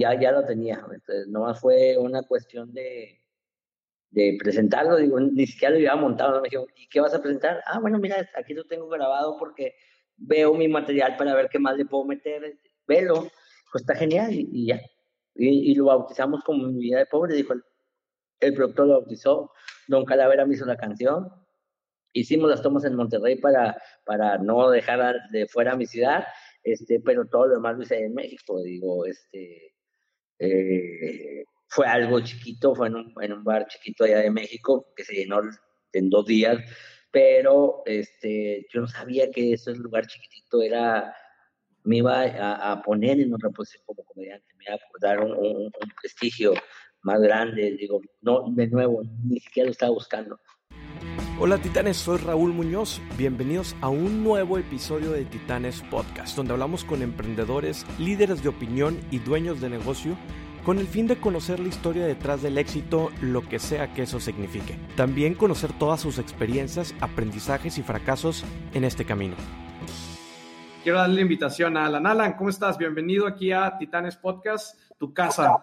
ya, ya lo tenía. Entonces, nomás fue una cuestión de, de presentarlo, digo, ni siquiera lo había montado, me dijo, ¿y qué vas a presentar? Ah, bueno, mira, aquí lo tengo grabado porque veo mi material para ver qué más le puedo meter, velo, pues está genial y, ya. Y, lo bautizamos como Mi vida de pobre, dijo el, el productor lo bautizó, Don Calavera me hizo la canción, hicimos las tomas en Monterrey para, para no dejar de fuera mi ciudad, este, pero todo lo demás lo hice en México, digo, este, eh, fue algo chiquito, fue en un, en un, bar chiquito allá de México que se llenó en dos días, pero este, yo no sabía que ese lugar chiquitito era, me iba a, poner en otra posición como comediante, me iba a dar un, un, prestigio más grande, digo, no, de nuevo, ni siquiera lo estaba buscando. Hola Titanes, soy Raúl Muñoz. Bienvenidos a un nuevo episodio de Titanes Podcast, donde hablamos con emprendedores, líderes de opinión y dueños de negocio con el fin de conocer la historia detrás del éxito, lo que sea que eso signifique. También conocer todas sus experiencias, aprendizajes y fracasos en este camino. Quiero darle la invitación a Alan. Alan, ¿cómo estás? Bienvenido aquí a Titanes Podcast, tu casa.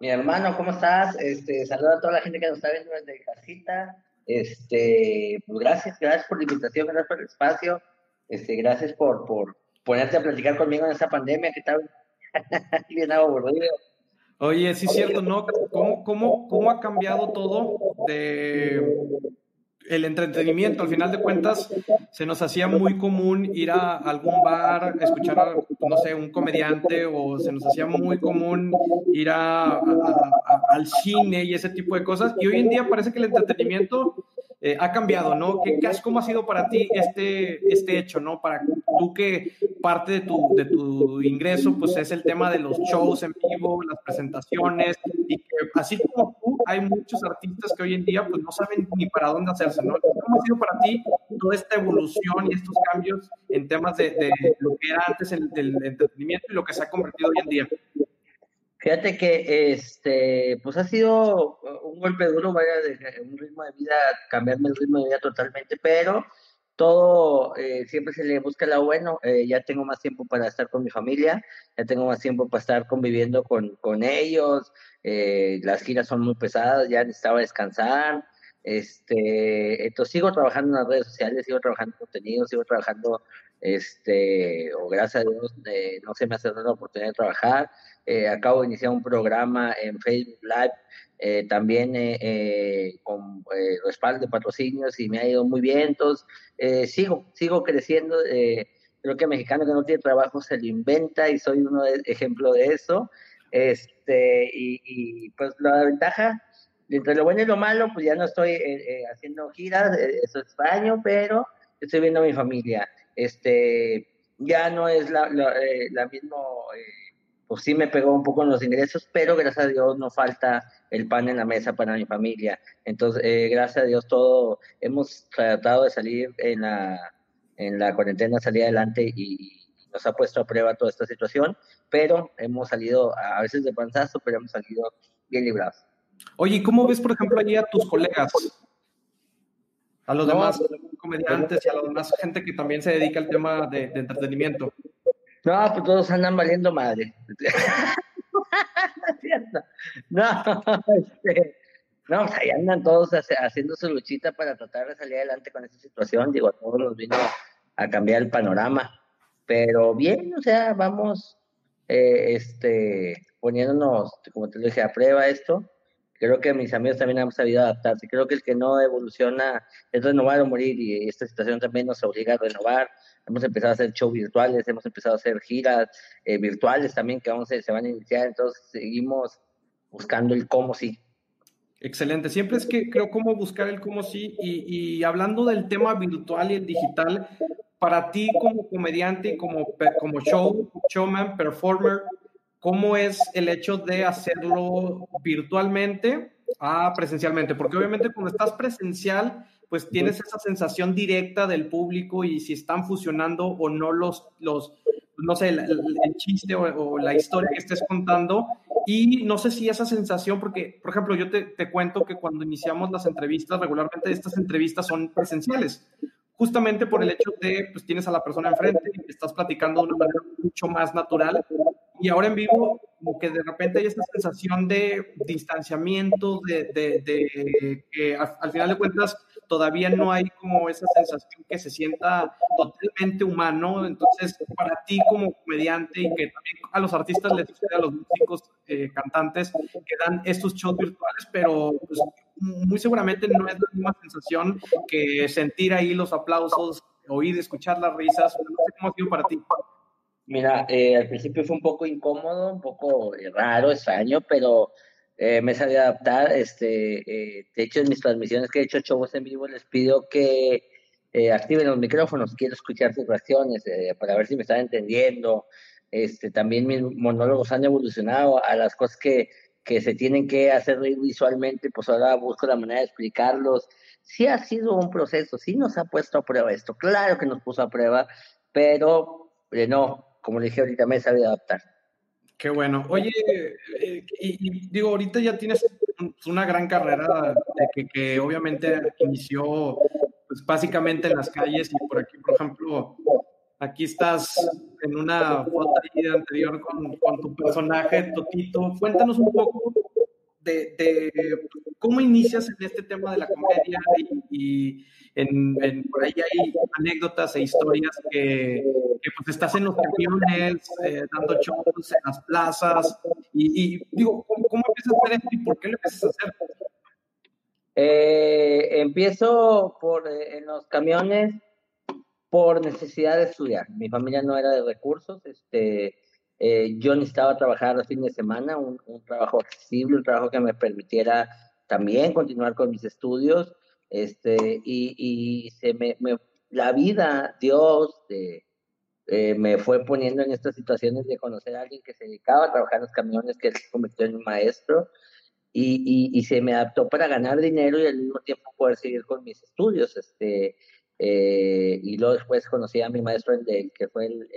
Mi hermano, ¿cómo estás? Este, saludo a toda la gente que nos está viendo desde casita. Este, pues gracias, gracias por la invitación, gracias por el espacio. Este, gracias por, por ponerte a platicar conmigo en esta pandemia que está bien aburrido. Oye, sí es cierto, ¿no? ¿Cómo, cómo, cómo ha cambiado todo de el entretenimiento? Al final de cuentas, se nos hacía muy común ir a algún bar, escuchar, a, no sé, un comediante, o se nos hacía muy común ir a, al cine y ese tipo de cosas. Y hoy en día parece que el entretenimiento eh, ha cambiado, ¿no? ¿Qué, ¿Cómo ha sido para ti este, este hecho, ¿no? Para tú que parte de tu, de tu ingreso, pues es el tema de los shows en vivo, las presentaciones, y que así como tú, hay muchos artistas que hoy en día pues no saben ni para dónde hacerse, ¿no? ¿Cómo ha sido para ti toda esta evolución y estos cambios en temas de, de lo que era antes el, el entretenimiento y lo que se ha convertido hoy en día? Fíjate que este, pues ha sido un golpe duro, vaya, de un ritmo de vida, cambiarme el ritmo de vida totalmente, pero todo eh, siempre se le busca lo bueno. Eh, ya tengo más tiempo para estar con mi familia, ya tengo más tiempo para estar conviviendo con, con ellos. Eh, las giras son muy pesadas, ya necesitaba descansar. Este, entonces sigo trabajando en las redes sociales, sigo trabajando en contenido, sigo trabajando, este, o gracias a Dios, no se me ha dado la oportunidad de trabajar. Eh, acabo de iniciar un programa en Facebook Live, eh, también eh, con respaldo de patrocinios y me ha ido muy bien, entonces sigo, sigo creciendo. creo que mexicano que no tiene trabajo se lo inventa y soy de, ejemplo de eso. Este, y, pues la ventaja, entre lo bueno y lo malo, pues ya no estoy haciendo giras, eso es extraño, pero estoy viendo a mi familia. Este, ya no es la, la, la misma pues sí me pegó un poco en los ingresos, pero gracias a Dios no falta el pan en la mesa para mi familia. Entonces, eh, gracias a Dios todo, hemos tratado de salir en la, en la cuarentena, salir adelante y, nos ha puesto a prueba toda esta situación, pero hemos salido a veces de panzazo, pero hemos salido bien librados. Oye, ¿cómo ves, por ejemplo, allí a tus colegas? A los demás comediantes y a la demás gente que también se dedica al tema de entretenimiento. No, pues todos andan valiendo madre. no, este, no, pues ahí andan todos haciendo su luchita para tratar de salir adelante con esta situación. Digo, a todos nos vino a cambiar el panorama. Pero bien, o sea, vamos eh, este, poniéndonos, como te lo dije, a prueba esto. Creo que mis amigos también han sabido adaptarse. Creo que el que no evoluciona es renovar o morir y esta situación también nos obliga a renovar, hemos empezado a hacer shows virtuales, hemos empezado a hacer giras eh, virtuales también que vamos a, se van a iniciar, entonces seguimos buscando el cómo sí. Excelente, siempre es que creo cómo buscar el cómo sí y, y hablando del tema virtual y el digital, para ti como comediante como, como show, showman, performer, ¿cómo es el hecho de hacerlo virtualmente a presencialmente? Porque obviamente cuando estás presencial pues tienes esa sensación directa del público y si están fusionando o no los, los no sé, el, chiste o, la historia que estés contando. Y no sé si esa sensación, porque, por ejemplo, yo te, te, cuento que cuando iniciamos las entrevistas, regularmente estas entrevistas son presenciales, justamente por el hecho de, pues tienes a la persona enfrente y estás platicando de una manera mucho más natural. Y ahora en vivo como que de repente hay esta sensación de distanciamiento, de, de, que al, final de cuentas todavía no hay como esa sensación que se sienta totalmente humano. Entonces, para ti como comediante y que también a los artistas les sucede, a los músicos, eh, cantantes, que dan estos shows virtuales, pero pues, muy seguramente no es la misma sensación que sentir ahí los aplausos, oír, escuchar las risas. No sé cómo ha sido para ti. Mira, eh, al principio fue un poco incómodo, un poco eh, raro, extraño, pero eh, me sabía adaptar. Este, de hecho, en mis transmisiones que he hecho shows en vivo, les pido que activen los micrófonos. Quiero escuchar sus reacciones para ver si me están entendiendo. Este, también mis monólogos han evolucionado a las cosas que, que se tienen que hacer visualmente, pues ahora busco la manera de explicarlos. Sí ha sido un proceso, sí nos ha puesto a prueba esto, claro que nos puso a prueba, pero no, como le dije ahorita, me he sabido adaptar. Qué bueno. Oye, eh, y, digo, ahorita ya tienes una gran carrera de que, obviamente inició pues, básicamente en las calles y por aquí, por ejemplo, aquí estás en una foto anterior con, con tu personaje, Totito. Cuéntanos un poco de, cómo inicias en este tema de la comedia y, en, por ahí hay anécdotas e historias que, pues estás en los camiones, eh, dando shows en las plazas y, digo, ¿cómo, empiezas a hacer esto y por qué lo empiezas a hacer? Eh, empiezo por eh, en los camiones por necesidad de estudiar. Mi familia no era de recursos, este, eh, yo necesitaba trabajar los fines de semana, un, trabajo accesible, un trabajo que me permitiera también continuar con mis estudios. Este, y, se me, la vida, Dios, eh, me fue poniendo en estas situaciones de conocer a alguien que se dedicaba a trabajar en los camiones, que se convirtió en un maestro. Y, y, se me adaptó para ganar dinero y al mismo tiempo poder seguir con mis estudios. Este, eh, y luego después conocí a mi maestro, el, que fue el,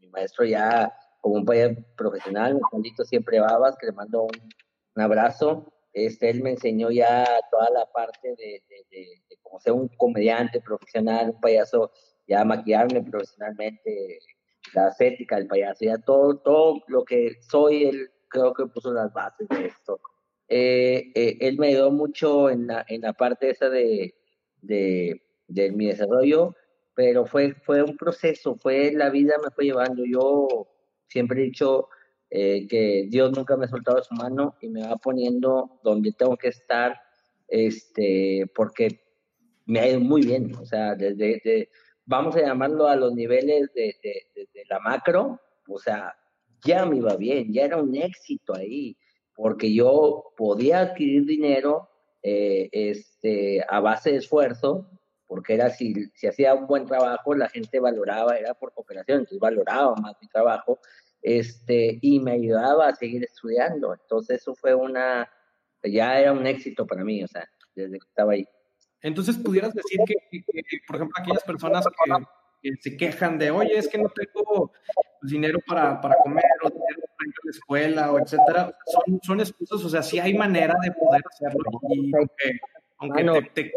mi maestro ya como un país profesional, Juanito Siempre Babas, que le mando un, abrazo. Este, él me enseñó ya toda la parte de, de, cómo ser un comediante profesional, un payaso, ya maquillarme profesionalmente, la estética del payaso, ya todo, todo lo que soy, él creo que puso las bases de esto. Eh, eh, él me ayudó mucho en la, en la parte esa de, de, de mi desarrollo, pero fue, fue un proceso, fue la vida me fue llevando. Yo siempre he dicho eh, que Dios nunca me ha soltado su mano y me va poniendo donde tengo que estar, este, porque me ha ido muy bien, o sea, desde, vamos a llamarlo a los niveles de, de, la macro, o sea, ya me iba bien, ya era un éxito ahí, porque yo podía adquirir dinero eh, este, a base de esfuerzo, porque era si, si hacía un buen trabajo, la gente valoraba, era por cooperación, entonces valoraba más mi trabajo, este, y me ayudaba a seguir estudiando. Entonces eso fue una, ya era un éxito para mí, o sea, desde que estaba ahí. Entonces pudieras decir que, por ejemplo, aquellas personas que, se quejan de, oye, es que no tengo dinero para, para comer o dinero para ir a la escuela o etcétera, son, son excusas, o sea, sí hay manera de poder hacerlo y aunque, te, te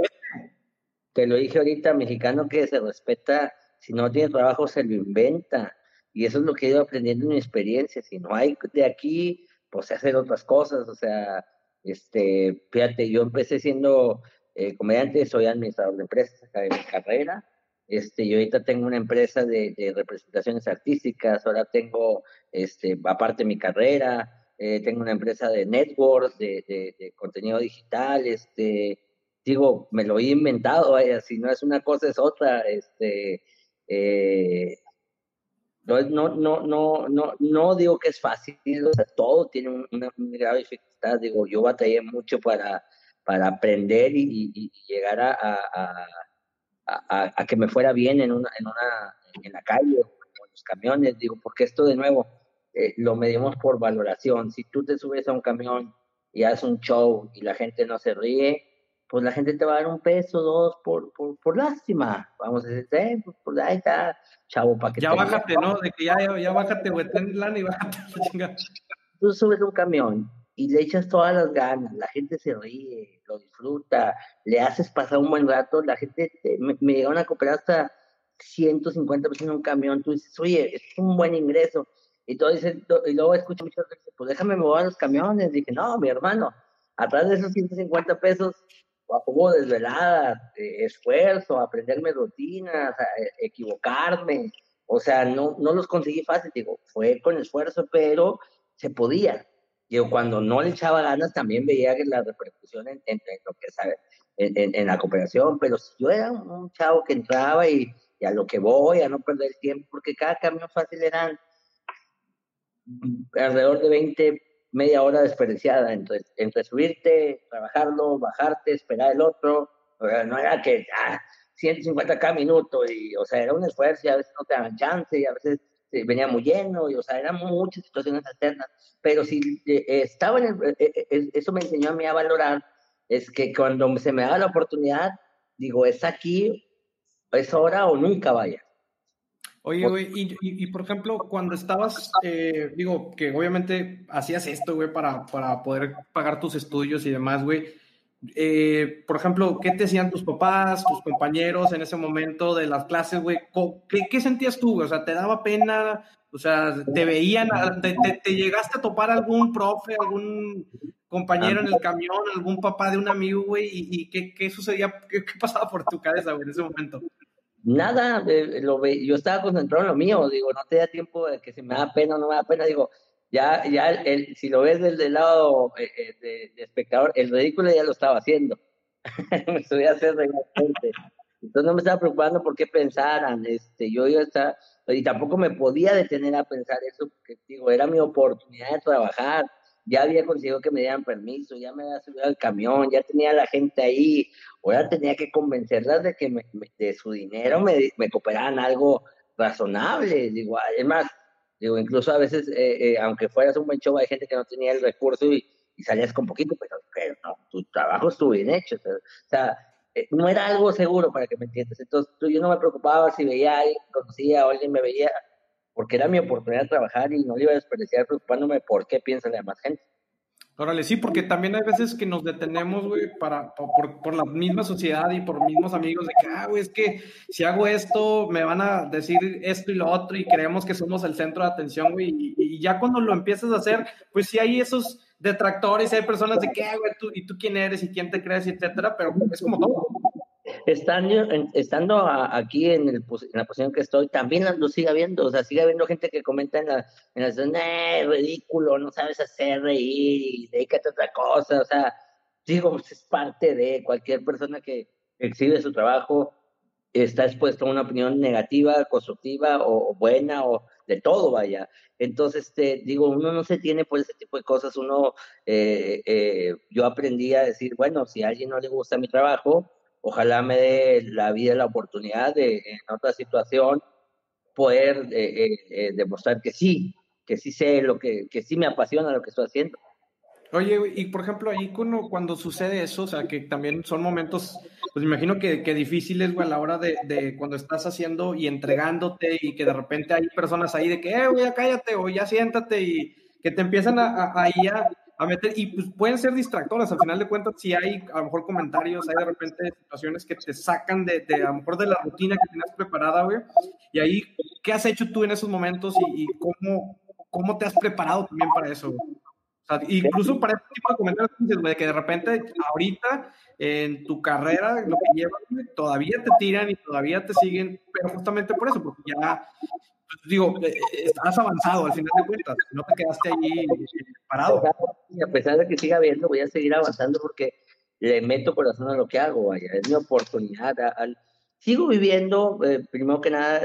te lo dije ahorita, mexicano que se respeta, si no tiene trabajo se lo inventa. Y eso es lo que he ido aprendiendo en mi experiencia. Si no hay de aquí, pues se hacen otras cosas. O sea, este, fíjate, yo empecé siendo eh, comediante, soy administrador de empresas acá de mi carrera. Este, yo ahorita tengo una empresa de, representaciones artísticas, ahora tengo, este, aparte de mi carrera, eh, tengo una empresa de networks, de, de contenido digital, este, digo, me lo he inventado, si no es una cosa es otra, este, eh, no, no, no, no, no, digo que es fácil, o sea, todo tiene una, grave dificultad, digo, yo batallé mucho para, para aprender y, llegar a, a, que me fuera bien en una, en una, en la calle o en los camiones, digo, porque esto de nuevo, eh, lo medimos por valoración, si tú te subes a un camión y haces un show y la gente no se ríe, pues la gente te va a dar un peso, dos, por, por, por lástima. Vamos a decir, eh, pues, pues ahí está, chavo, para que Ya bájate, ¿no? De que ya, ya, bájate, güey, ten lana y bájate. Tú subes un camión y le echas todas las ganas, la gente se ríe, lo disfruta, le haces pasar un buen rato, la gente, me, me llegaron a comprar hasta 150 pesos en un camión, tú dices, oye, es un buen ingreso. Y, todo dice, y luego escucho muchas veces, pues déjame mover los camiones. Dije, no, mi hermano, atrás de esos 150 pesos, hubo desvelada, eh, esfuerzo, aprenderme rutinas, e, equivocarme. O sea, no, no los conseguí fácil, digo, fue con esfuerzo, pero se podía. Digo, cuando no le echaba ganas, también veía que la repercusión en, lo que sabe, en, en, la cooperación, pero si yo era un chavo que entraba y, y, a lo que voy, a no perder tiempo, porque cada camión fácil eran alrededor de 20, media hora desperdiciada entre, entre subirte, trabajarlo, bajarte, esperar el otro. O sea, no era que ah, 150 cada minuto, y, o sea, era un esfuerzo y a veces no te daban chance y a veces venía muy lleno, y, o sea, eran muchas situaciones alternas. Pero si eh, estaba en el, eh, eh, eso me enseñó a mí a valorar, es que cuando se me da la oportunidad, digo, es aquí, es ahora o nunca vaya. Oye, güey, y, por ejemplo, cuando estabas, eh, digo, que obviamente hacías esto, güey, para, para poder pagar tus estudios y demás, güey. Eh, por ejemplo, ¿qué te decían tus papás, tus compañeros en ese momento de las clases, güey? ¿Qué, ¿Qué, sentías tú, O sea, ¿te daba pena? O sea, ¿te veían? ¿Te, te, llegaste a topar algún profe, algún compañero en el camión, algún papá de un amigo, güey? ¿Y, qué, qué, sucedía? ¿Qué, ¿Qué, pasaba por tu cabeza, güey, en ese momento? Nada, lo ve, yo estaba concentrado en lo mío, digo, no te da tiempo de que si me da pena o no me da pena, digo, ya, ya, el, si lo ves desde el lado eh, eh, de, espectador, el ridículo ya lo estaba haciendo, me subí a hacer entonces no me estaba preocupando por qué pensaran, este, yo ya estaba, y tampoco me podía detener a pensar eso, porque digo, era mi oportunidad de trabajar, ya había conseguido que me dieran permiso, ya me había subido al camión, ya tenía la gente ahí, ahora tenía que convencerlas de que de su dinero me, me cooperaran algo razonable. Digo, además, digo, incluso a veces, eh, eh, aunque fueras un buen show, hay gente que no tenía el recurso y, salías con poquito, pero, no, tu trabajo estuvo bien hecho. O sea, eh, no era algo seguro para que me entiendas. Entonces, yo no me preocupaba si veía a alguien, conocía o alguien me veía, porque era mi oportunidad de trabajar y no iba a desperdiciar preocupándome por qué piensa la demás gente. Órale, sí, porque también hay veces que nos detenemos, güey, para, por, por, la misma sociedad y por mismos amigos, de que, ah, güey, es que si hago esto, me van a decir esto y lo otro, y creemos que somos el centro de atención, güey, y, y ya cuando lo empiezas a hacer, pues sí hay esos detractores, hay personas de que, ah, güey, tú, y tú quién eres y quién te crees, etcétera, pero es como todo. Estando, estando aquí en, la posición que estoy, también lo sigue habiendo, o sea, sigue habiendo gente que comenta en la, en la eh, ridículo, no sabes hacer reír, dedícate a otra cosa, o sea, digo, pues, es parte de cualquier persona que exhibe su trabajo, está expuesto a una opinión negativa, constructiva o, buena o de todo, vaya. Entonces, este, digo, uno no se tiene por ese tipo de cosas, uno, eh, eh, yo aprendí a decir, bueno, si a alguien no le gusta mi trabajo, ojalá me dé la vida la oportunidad de en otra situación poder eh, eh, eh, demostrar que sí, que sí sé lo que, que sí me apasiona lo que estoy haciendo. Oye, y por ejemplo, ahí cuando, cuando sucede eso, o sea, que también son momentos, pues me imagino que, que difíciles, güey, a la hora de, de, cuando estás haciendo y entregándote y que de repente hay personas ahí de que, eh, güey, cállate o ya siéntate y que te empiezan a, a, a, a meter, y pues pueden ser distractoras, al final de cuentas, si hay a lo mejor comentarios, hay de repente situaciones que te sacan de, de a lo mejor de la rutina que tenías preparada, güey, y ahí, ¿qué has hecho tú en esos momentos y, cómo, cómo te has preparado también para eso, O sea, incluso para este tipo de comentarios, güey, que de repente ahorita en tu carrera, lo que llevas, todavía te tiran y todavía te siguen, pero justamente por eso, porque ya digo, eh, eh, estás avanzado al final de cuentas, no te quedaste ahí parado. Y a pesar de que siga viendo, voy a seguir avanzando porque le meto corazón a lo que hago, vaya, es mi oportunidad. Sigo viviendo, eh, primero que nada,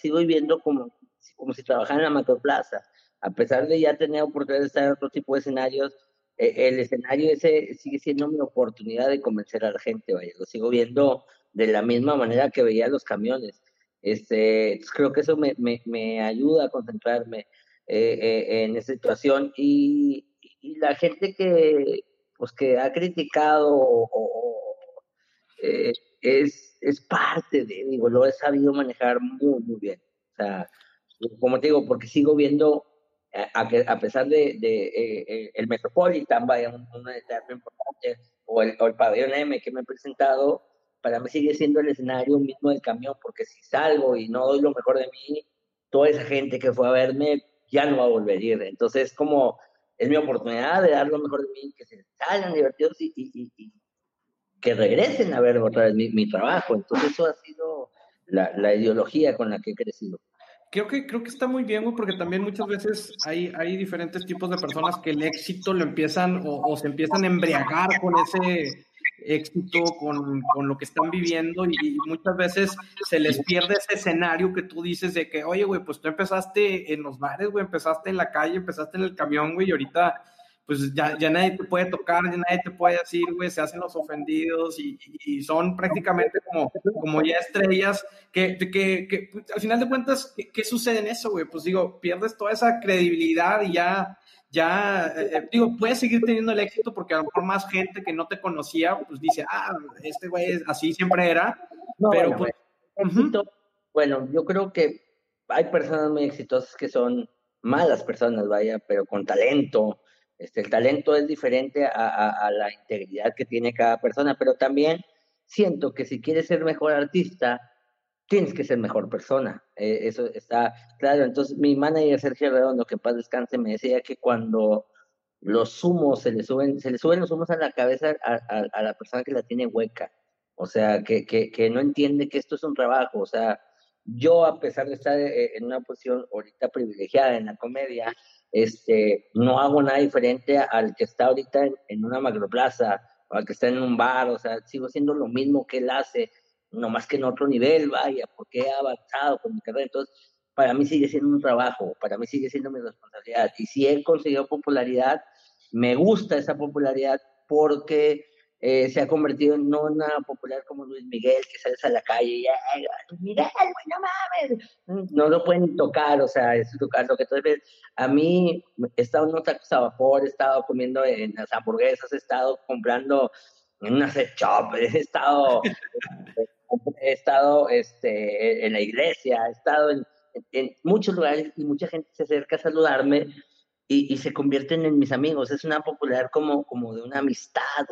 sigo viviendo como, como si trabajara en la macroplaza, a pesar de ya tener oportunidad de estar en otro tipo de escenarios, el escenario ese sigue siendo mi oportunidad de convencer a la gente, vaya, lo sigo viendo de la misma manera que veía los camiones este, creo que eso me, me, me ayuda a concentrarme eh, eh, en esa situación y, la gente que, pues, que ha criticado eh, es, es parte de, digo, lo he sabido manejar muy, muy bien. O sea, como te digo, porque sigo viendo, a, a pesar de, de el Metropolitan, vaya, un, un importante, o el, o el pabellón M que me he presentado, para mí sigue siendo el escenario mismo del camión, porque si salgo y no doy lo mejor de mí, toda esa gente que fue a verme ya no va a volver a ir. Entonces, como es mi oportunidad de dar lo mejor de mí, que se salgan divertidos y, y, que regresen a ver otra vez mi, trabajo. Entonces, eso ha sido la, la, ideología con la que he crecido. Creo que, creo que está muy bien, güey, porque también muchas veces hay, hay diferentes tipos de personas que el éxito lo empiezan o, se empiezan a embriagar con ese, éxito con, con, lo que están viviendo y, muchas veces se les pierde ese escenario que tú dices de que, oye, güey, pues tú empezaste en los bares, güey, empezaste en la calle, empezaste en el camión, güey, y ahorita pues ya, ya nadie te puede tocar, ya nadie te puede decir, güey, se hacen los ofendidos y, y, son prácticamente como, como ya estrellas que, que, que pues, al final de cuentas, ¿qué, ¿qué, sucede en eso, güey? Pues digo, pierdes toda esa credibilidad y ya ya, eh, eh, digo, puedes seguir teniendo el éxito porque a lo mejor más gente que no te conocía, pues dice, ah, este güey así siempre era, pero bueno, pues... Bueno, yo creo que hay personas muy exitosas que son malas personas, vaya, pero con talento. Este, el talento es diferente a, la integridad que tiene cada persona, pero también siento que si quieres ser mejor artista, tienes que ser mejor persona. Eh, eso está claro. Entonces, mi manager Sergio Redondo, que paz descanse, me decía que cuando los humos se le suben, se le suben los humos a la cabeza a, la persona que la tiene hueca. O sea, que, que, que, no entiende que esto es un trabajo. O sea, yo, a pesar de estar eh, en una posición ahorita privilegiada en la comedia, este, no hago nada diferente al que está ahorita en, una macroplaza o al que está en un bar. O sea, sigo haciendo lo mismo que él hace no más que en otro nivel, vaya, porque he avanzado con mi carrera. Entonces, para mí sigue siendo un trabajo, para mí sigue siendo mi responsabilidad. Y si he conseguido popularidad, me gusta esa popularidad porque eh, se ha convertido en una popular como Luis Miguel, que sales a la calle y ya, Miguel, no mames, no lo pueden tocar, o sea, es tocar lo que entonces a mí he estado en los tacos a vapor, he estado comiendo en las hamburguesas, he estado comprando en una set shop, he estado he estado este, en la iglesia, he estado en, muchos lugares y mucha gente se acerca a saludarme y, se convierten en mis amigos. Es una popular como, como de una amistad.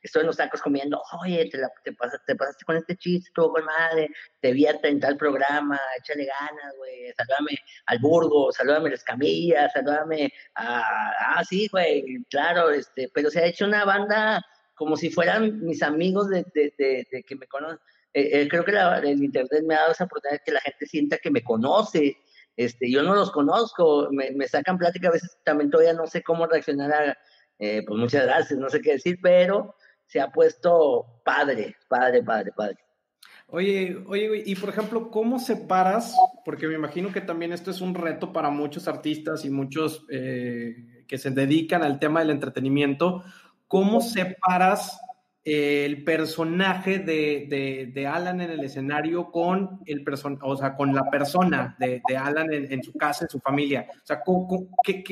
Estoy en los tacos comiendo, oye, te, te, pasaste, pasaste, con este chiste, todo con madre, te vi en tal programa, échale ganas, güey, salúdame al Burgo, salúdame a la Escamilla, salúdame a... Ah, sí, güey, claro, este, pero se ha hecho una banda como si fueran mis amigos de que me conocen eh, eh, creo que el Internet me ha dado esa oportunidad de que la gente sienta que me conoce. Este, yo no los conozco, me, me sacan plática, a veces también todavía no sé cómo reaccionar a, eh, pues muchas gracias, no sé qué decir, pero se ha puesto padre, padre, padre, padre. Oye, oye, y por ejemplo, ¿cómo separas? Porque me imagino que también esto es un reto para muchos artistas y muchos que se dedican al tema del entretenimiento. ¿Cómo separas el personaje de, de, Alan en el escenario con el person o sea, con la persona de, Alan en, su casa, en su familia. O sea, ¿qué,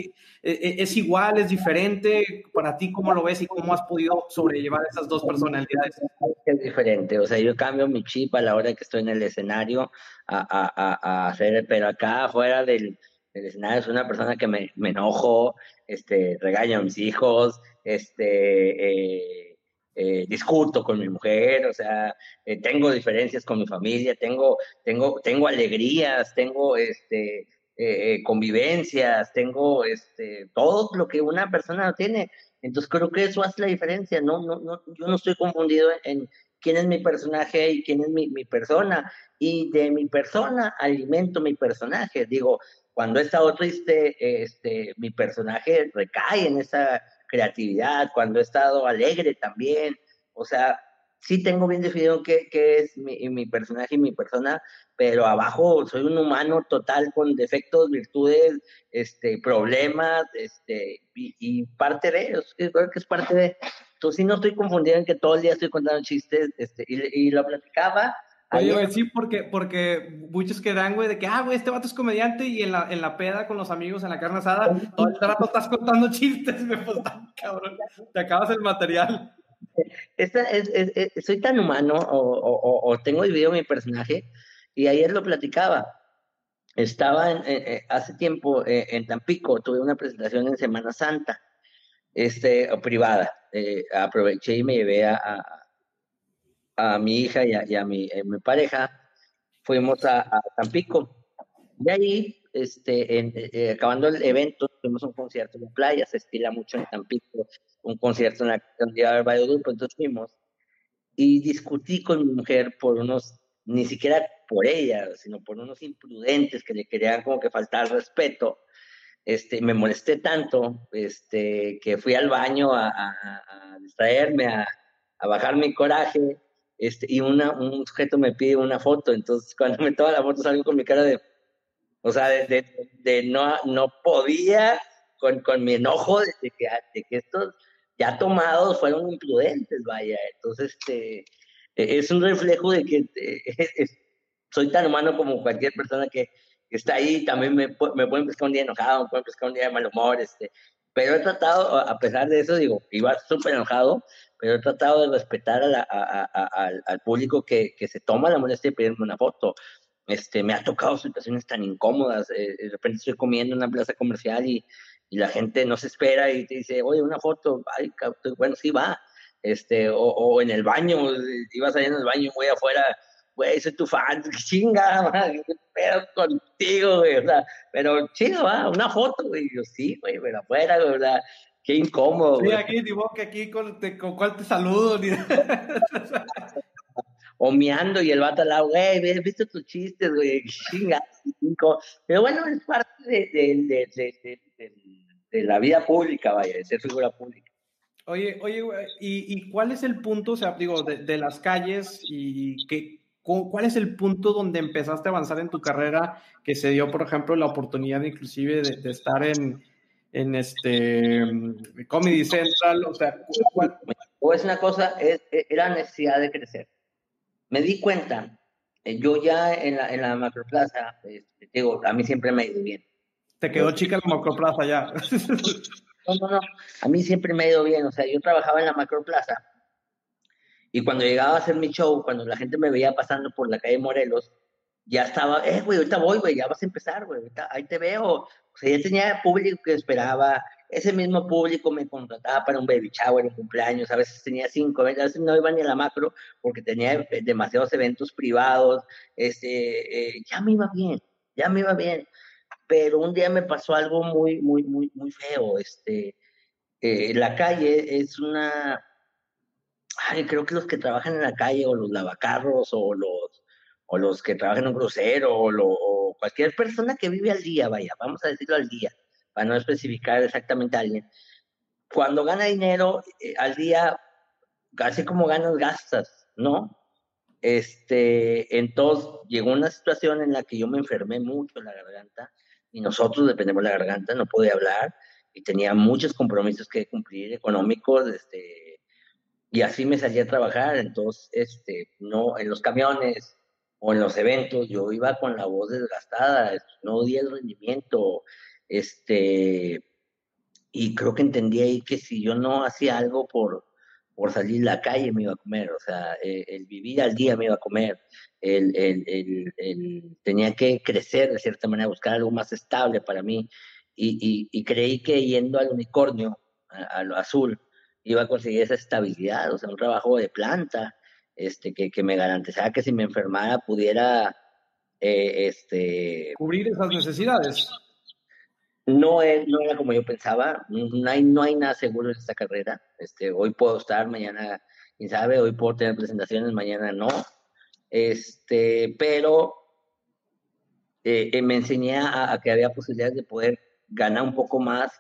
e, e, es igual, es diferente? ¿Para ti cómo lo ves y cómo has podido sobrellevar esas dos personalidades? Es diferente, o sea, yo cambio mi chip a la hora que estoy en el escenario a, a, a hacer, pero acá afuera del, del escenario es una persona que me, me enojo, este, regaña a mis hijos, este... Eh, eh, discuto con mi mujer, o sea, eh, tengo diferencias con mi familia, tengo, tengo, tengo alegrías, tengo este, eh, convivencias, tengo este, todo lo que una persona tiene. Entonces creo que eso hace la diferencia, ¿no? no, no yo no estoy confundido en, quién es mi personaje y quién es mi, mi persona. Y de mi persona alimento mi personaje. Digo, cuando he estado triste, este, mi personaje recae en esa creatividad, cuando he estado alegre también. O sea, sí tengo bien definido qué, qué es mi, mi, personaje y mi persona, pero abajo soy un humano total con defectos, virtudes, este, problemas, este, y, parte de ellos, creo que es parte de... Entonces sí no estoy confundido en que todo el día estoy contando chistes, este, y, y lo platicaba Oye, sí, porque, porque muchos quedan, güey, de que, ah, güey, este vato es comediante y en la, en la peda con los amigos, en la carne asada, todo el rato estás contando chistes, me pues, cabrón, te acabas el material. Esta es, es, soy tan humano o, o, o, tengo dividido mi personaje y ayer lo platicaba. Estaba en, hace tiempo eh, en Tampico, tuve una presentación en Semana Santa, este, privada. Eh, aproveché y me llevé a a mi hija y a, mi, eh, mi, pareja, fuimos a, Tampico. De ahí este, eh, acabando el evento, tuvimos un concierto en la playa, se estila mucho en Tampico, un concierto en la cantidad de grupos, entonces fuimos y discutí con mi mujer por unos, ni siquiera por ella, sino por unos imprudentes que le querían como que faltar respeto. Este, me molesté tanto este, que fui al baño a, a, a distraerme, a, a, bajar mi coraje, este, y una, un sujeto me pide una foto, entonces cuando me toma la foto salgo con mi cara de, o sea, de, de, de no, no podía con, con mi enojo de que, de que estos ya tomados fueron imprudentes, vaya. Entonces, este, e, es un reflejo de que eh, soy tan humano como cualquier persona que, está ahí. También me, me pueden pescar un día enojado, me pueden pescar un día de mal humor, este. Pero he tratado, a pesar de eso, digo, iba súper enojado, pero he tratado de respetar a la, a, a, al público que, que, se toma la molestia de pedirme una foto. Este, me ha tocado situaciones tan incómodas. Eh, de repente estoy comiendo en una plaza comercial y, y la gente no se espera y te dice, oye, una foto, ay, bueno, sí va, este, o, o en el baño, ibas allá en el baño, voy afuera, güey, soy tu fan, chinga, qué contigo, güey, o sea, pero chinga, va, una foto, güey, yo sí, güey, pero afuera, güey. Qué incómodo, Sí, aquí, digo que aquí con, te, con cuál te saludo, ni... o miando y el vato al lado, güey, he visto tus chistes, güey, chinga, pero bueno, es parte de, de, de, de, de la vida pública, vaya, de ser figura pública. Oye, oye, ¿y, y cuál es el punto, o sea, digo, de, de las calles y qué, cuál es el punto donde empezaste a avanzar en tu carrera que se dio, por ejemplo, la oportunidad inclusive de, de estar en, en este Comedy Central, o sea, ¿cuál? O es una cosa, es, era necesidad de crecer. Me di cuenta, eh, yo ya en la, en la macroplaza, este, digo, a mí siempre me ha ido bien. Te quedó chica la macroplaza ya. No, no, no. A mí siempre me ha ido bien. O sea, yo trabajaba en la macroplaza y cuando llegaba a hacer mi show, cuando la gente me veía pasando por la calle Morelos, ya estaba, eh, güey, ahorita voy, güey, ya vas a empezar, güey, ahí te veo. Sea, ya tenía público que esperaba, ese mismo público me contrataba para un baby shower, un cumpleaños, a veces tenía cinco, a veces no iba ni a la macro porque tenía demasiados eventos privados, este, eh, ya me iba bien, ya me iba bien. Pero un día me pasó algo muy, muy, muy, muy feo. Este, eh, la calle es una, ay, creo que los que trabajan en la calle o los lavacarros o los, o los que trabajan en un crucero o, lo, cualquier persona que vive al día, vaya, vamos a decirlo al día para no especificar exactamente a alguien. Cuando gana dinero eh, al día, casi como ganas, gastas, ¿no? Este, entonces llegó una situación en la que yo me enfermé mucho en la garganta y nosotros dependemos de la garganta, no podía hablar y tenía muchos compromisos que cumplir económicos, este, y así me salí a trabajar, entonces, este, no, en los camiones o en los eventos, yo iba con la voz desgastada, no di el rendimiento, este, y creo que entendí ahí que si yo no hacía algo por, por salir a la calle me iba a comer, o sea, el, el vivir al día me iba a comer, el, el, el, tenía que crecer de cierta manera, buscar algo más estable para mí, y, y, y creí que yendo al unicornio, a, a, lo azul, iba a conseguir esa estabilidad, o sea, un trabajo de planta, este, que, que me garantizaba que si me enfermara pudiera, eh, este... Cubrir esas necesidades no, es, no era como yo pensaba, no hay, no hay nada seguro en esta carrera. Este, hoy puedo estar, mañana, quién sabe, hoy puedo tener presentaciones, mañana no. Este, pero eh, eh, me enseñé a, a, que había posibilidades de poder ganar un poco más,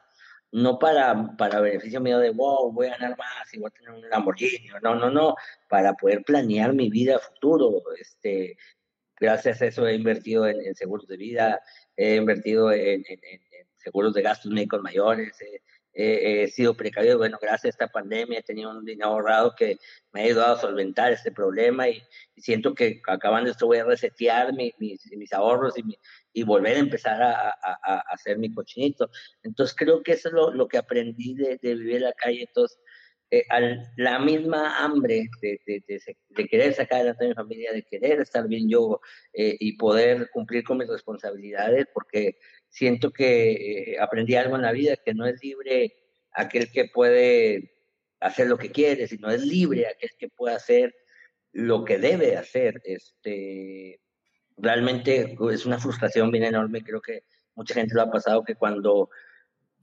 no para, para beneficio mío de, wow, voy a ganar más y voy a tener un Lamborghini, no, no, no, para poder planear mi vida futuro. Este, gracias a eso he invertido en, seguros de vida, he invertido en, seguros de gastos médicos mayores, eh, he sido precavido, bueno, gracias a esta pandemia he tenido un dinero ahorrado que me ha ayudado a solventar este problema y, siento que acabando esto voy a resetear mi, mis, mis, ahorros y, volver a empezar a, a, a, hacer mi cochinito. Entonces creo que eso es lo, lo que aprendí de, de, vivir en la calle. Entonces, eh, al, la misma hambre de, de, de, querer sacar adelante a mi familia, de querer estar bien yo eh, y poder cumplir con mis responsabilidades, porque siento que eh, aprendí algo en la vida, que no es libre aquel que puede hacer lo que quiere, sino es libre aquel que puede hacer lo que debe hacer. Este, realmente es una frustración bien enorme, creo que mucha gente lo ha pasado que cuando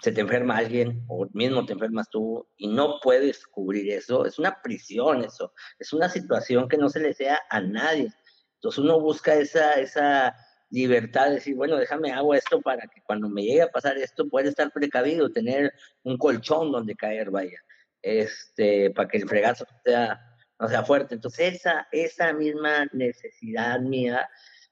se te enferma alguien o mismo te enfermas tú y no puedes cubrir eso, es una prisión eso, es una situación que no se le sea a nadie. Entonces uno busca esa, esa libertad de decir, bueno, déjame hago esto para que cuando me llegue a pasar esto pueda estar precavido, tener un colchón donde caer, vaya, este, para que el fregazo sea, no sea fuerte. Entonces esa, esa misma necesidad mía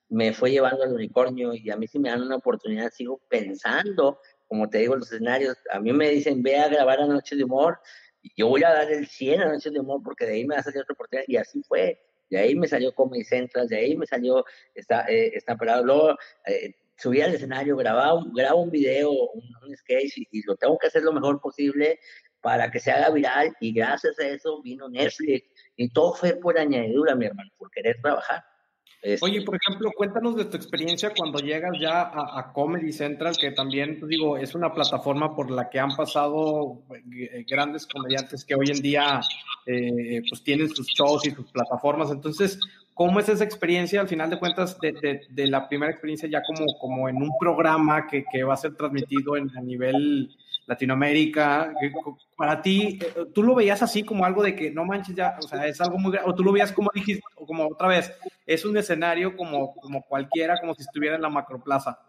me fue llevando al unicornio y a mí si me dan una oportunidad sigo pensando, como te digo, los escenarios, a mí me dicen, ve a grabar a Noche de Humor, y yo voy a dar el 100 a Noche de Humor porque de ahí me va a salir otra oportunidad y así fue. De ahí me salió Comedy Central, de ahí me salió esta, eh, esta Luego eh, subí al escenario, grababa grabo un video, un, sketch y, lo tengo que hacer lo mejor posible para que se haga viral y gracias a eso vino Netflix y todo fue por añadidura, mi hermano, por querer trabajar. Oye, por ejemplo, cuéntanos de tu experiencia cuando llegas ya a, Comedy Central, que también, pues, digo, es una plataforma por la que han pasado eh, grandes comediantes que hoy en día, eh, pues, tienen sus shows y sus plataformas. Entonces, ¿cómo es esa experiencia, al final de cuentas, de, de, la primera experiencia ya como, como en un programa que, que va a ser transmitido en, a nivel Latinoamérica, para ti, eh, ¿tú lo veías así como algo de que no manches ya, o sea, es algo muy grande, o tú lo veías como dijiste, o como otra vez, es un escenario como, como cualquiera, como si estuviera en la macroplaza?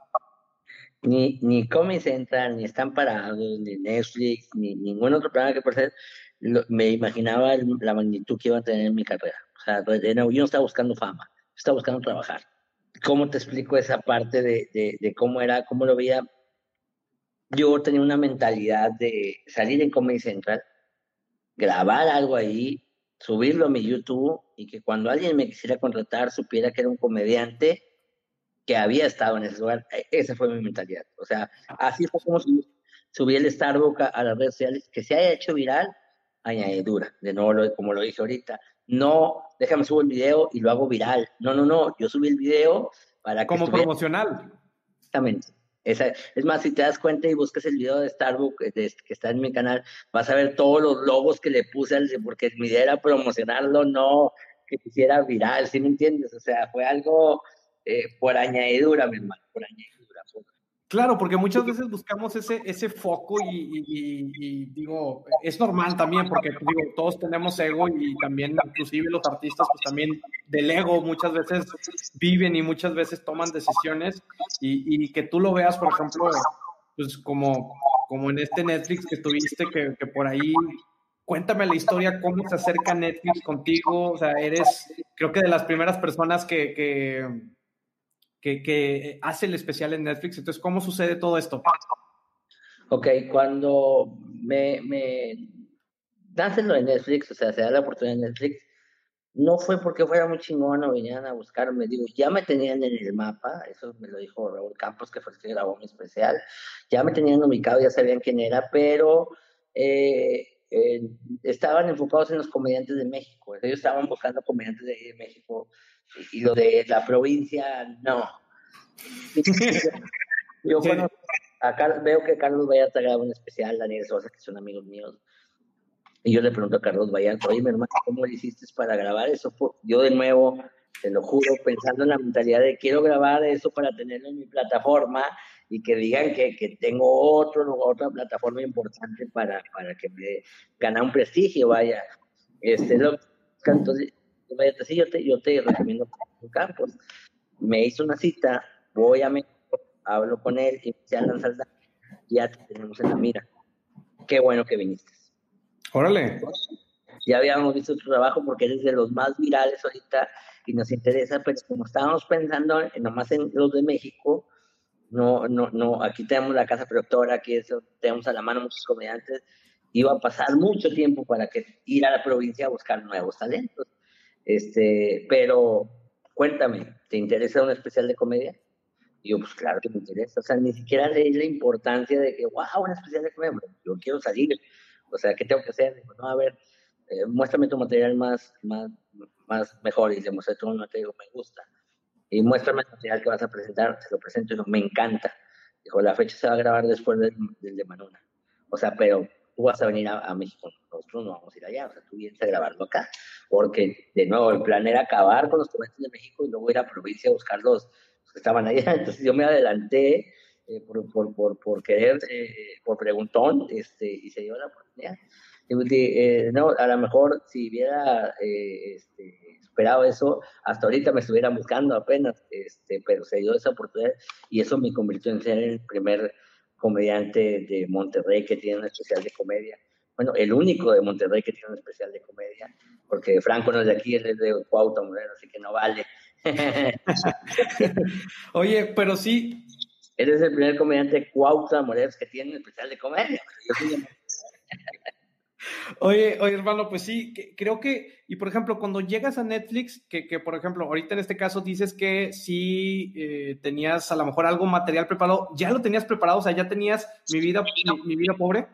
Ni, ni Comedy Central, ni Están Parados, ni Netflix, ni ningún otro programa que por ser, me imaginaba la magnitud que iba a tener en mi carrera. O sea, yo no estaba buscando fama, estaba buscando trabajar. ¿Cómo te explico esa parte de, de, de cómo era, cómo lo veía? Yo tenía una mentalidad de salir en Comedy Central, grabar algo ahí, subirlo a mi YouTube y que cuando alguien me quisiera contratar supiera que era un comediante que había estado en ese lugar. E, esa fue mi mentalidad. O sea, así fue como subí, el Starbucks a, las redes sociales, que se haya hecho viral, añadidura. De nuevo, como lo dije ahorita, no, déjame subo el video y lo hago viral. No, no, no, yo subí el video para que... Como promocional. Exactamente es más, si te das cuenta y buscas el video de Starbucks que está en mi canal, vas a ver todos los logos que le puse, porque mi idea era promocionarlo, no que quisiera viral, ¿sí me entiendes? O sea, fue algo eh, por añadidura, mi hermano, por añadidura. Claro, porque muchas veces buscamos ese, ese foco y, digo, es normal también, porque digo, todos tenemos ego y también inclusive los artistas pues también del ego muchas veces viven y muchas veces toman decisiones y, que tú lo veas, por ejemplo, pues como, como en este Netflix que tuviste, que, que por ahí cuéntame la historia, cómo se acerca Netflix contigo, o sea, eres creo que de las primeras personas que, que que, hace el especial en Netflix. Entonces, ¿cómo sucede todo esto? Ok, cuando me, me lo de Netflix, o sea, se da la oportunidad de Netflix, no fue porque fuera muy chingón o vinieran a buscarme, digo, ya me tenían en el mapa, eso me lo dijo Raúl Campos, que fue el que grabó mi especial, ya me tenían ubicado, ya sabían quién era, pero eh, eh, estaban enfocados en los comediantes de México, ellos estaban buscando comediantes de México y lo de la provincia, no. Yo veo que Carlos Vallarta graba un especial, Daniel Sosa, que son amigos míos. Y yo le pregunto a Carlos Vallarta, oye, mi hermano, ¿cómo le hiciste para grabar eso? Yo de nuevo, te lo juro, pensando en la mentalidad de quiero grabar eso para tenerlo en mi plataforma y que digan que, que tengo otro, otra plataforma importante para, para que me gane un prestigio, vaya. Este, lo, entonces, sí, yo te, yo te recomiendo Campos. Me hizo una cita, voy a México, hablo con él y se a lanzar ya te tenemos en la mira. Qué bueno que viniste. Órale. Ya habíamos visto tu trabajo porque eres de los más virales ahorita y nos interesa, pero como estábamos pensando en, nomás en los de México, no, no, no, aquí tenemos la casa productora, aquí eso, tenemos a la mano muchos comediantes, iba a pasar mucho tiempo para que ir a la provincia a buscar nuevos talentos. Este, pero cuéntame, ¿te interesa un especial de comedia? Y yo, pues claro que me interesa. O sea, ni siquiera leí la importancia de que, wow, un especial de comedia. Yo quiero salir. O sea, ¿qué tengo que hacer? Digo, no, a ver, eh, muéstrame tu material más, más, más mejor. Y le mostré todo un material me gusta. Y muéstrame el material que vas a presentar. Se lo presento y no, me encanta. Dijo, la fecha se va a grabar después del, del de Manuna. O sea, pero tú vas a venir a, México, nosotros no vamos a ir allá, o sea, tú vienes a grabarlo acá, porque de nuevo el plan era acabar con los comediantes de México y luego ir a provincia a buscar los, que estaban allá, entonces yo me adelanté eh, por, por, por, por, querer, eh, por preguntón, este, y se dio la oportunidad. Eh, no, a lo mejor si hubiera este, esperado eso, hasta ahorita me estuvieran buscando apenas, este, pero se dio esa oportunidad y eso me convirtió en ser el primer comediante de Monterrey que tiene un especial de comedia. Bueno, el único de Monterrey que tiene un especial de comedia, porque Franco no es de aquí, él es de Cuauhtémoc, así que no vale. Oye, pero sí. Eres el primer comediante Cuauhtémoc Morelos que tiene un especial de comedia. Oye, oye, hermano, pues sí, creo que, y por ejemplo, cuando llegas a Netflix, que, que por ejemplo, ahorita en este caso dices que sí eh, tenías a lo mejor algo material preparado, ¿ya lo tenías preparado? O sea, ¿ya tenías mi vida, mi, vida pobre?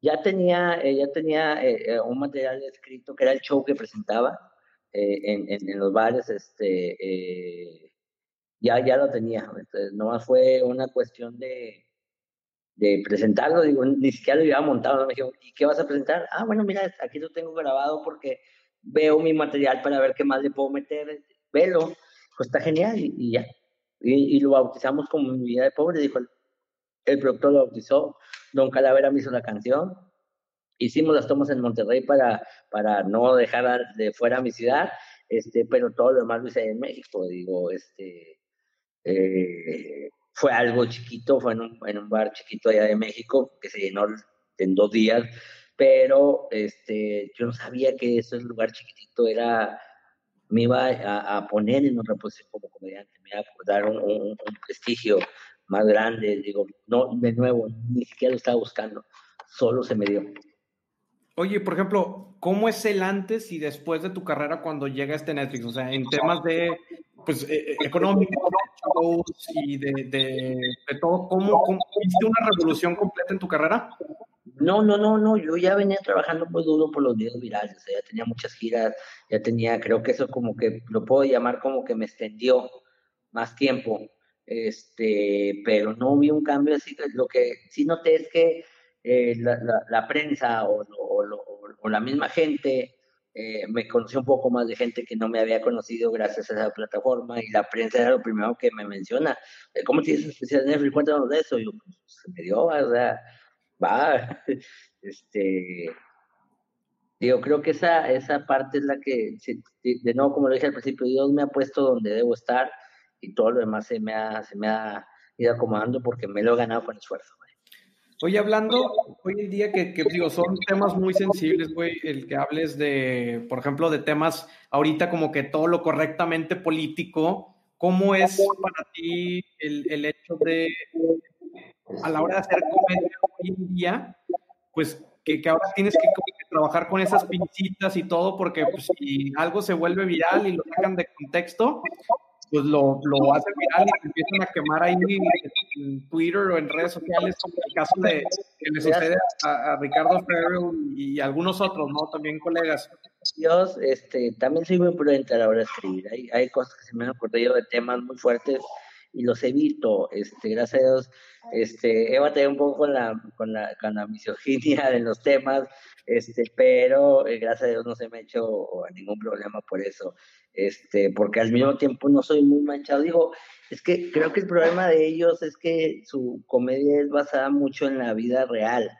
Ya tenía, eh, ya tenía eh, un material escrito que era el show que presentaba en, en, los bares, este, ya, ya lo tenía. Entonces, nomás fue una cuestión de, de presentarlo, digo, ni siquiera lo había montado, me dijo, ¿y qué vas a presentar? Ah, bueno, mira, aquí lo tengo grabado porque veo mi material para ver qué más le puedo meter, velo, pues está genial y, ya. Y, lo bautizamos como mi vida de pobre, dijo el, productor lo bautizó, Don Calavera me hizo la canción, hicimos las tomas en Monterrey para, para no dejar de fuera mi ciudad, este, pero todo lo demás lo hice en México, digo, este, eh, fue algo chiquito, fue en un, en un, bar chiquito allá de México que se llenó en dos días, pero este, yo no sabía que ese lugar chiquitito era, me iba a, poner en una posición como comediante, me iba a dar un, prestigio más grande, digo, no, de nuevo, ni siquiera lo estaba buscando, solo se me dio. Oye, por ejemplo, ¿cómo es el antes y después de tu carrera cuando llega este Netflix? O sea, en temas de pues, eh, eh, y de, de, todo. ¿Cómo, ¿Cómo una revolución completa en tu carrera? No, no, no, no, yo ya venía trabajando muy duro por los videos virales, o ya tenía muchas giras, ya tenía, creo que eso como que lo puedo llamar como que me extendió más tiempo, este, pero no vi un cambio así, lo que sí noté es que eh, la, la, prensa o, o, la misma gente eh, me conocí un poco más de gente que no me había conocido gracias a esa plataforma y la prensa era lo primero que me menciona. Eh, ¿Cómo tienes especial Netflix? Cuéntanos de eso. Y yo, pues, se me dio, o sea, va. Este, digo, creo que esa, esa parte es la que, de nuevo, como lo dije al principio, Dios me ha puesto donde debo estar y todo lo demás se me ha, se me ha ido acomodando porque me lo he ganado con esfuerzo. Oye, hablando hoy en día que, que, digo, son temas muy sensibles, güey, el que hables de, por ejemplo, de temas ahorita como que todo lo correctamente político, ¿cómo es para ti el, hecho de, a la hora de hacer comedia hoy en día, pues que, que ahora tienes que, trabajar con esas pincitas y todo, porque pues, si algo se vuelve viral y lo sacan de contexto, pues lo, lo hacen viral y empiezan a quemar ahí en Twitter o en redes sociales, como el caso de que le sucede a, Ricardo Ferro y algunos otros, ¿no? También colegas. Dios, este, también soy muy prudente a la hora de escribir. Hay, hay cosas que se me han ocurrido de temas muy fuertes y los evito, este, gracias a Dios, este, he batallado un poco con la, con la, con la misoginia de los temas, este, pero eh, gracias a Dios no se me ha hecho ningún problema por eso, este, porque al mismo tiempo no soy muy manchado, digo, es que creo que el problema de ellos es que su comedia es basada mucho en la vida real,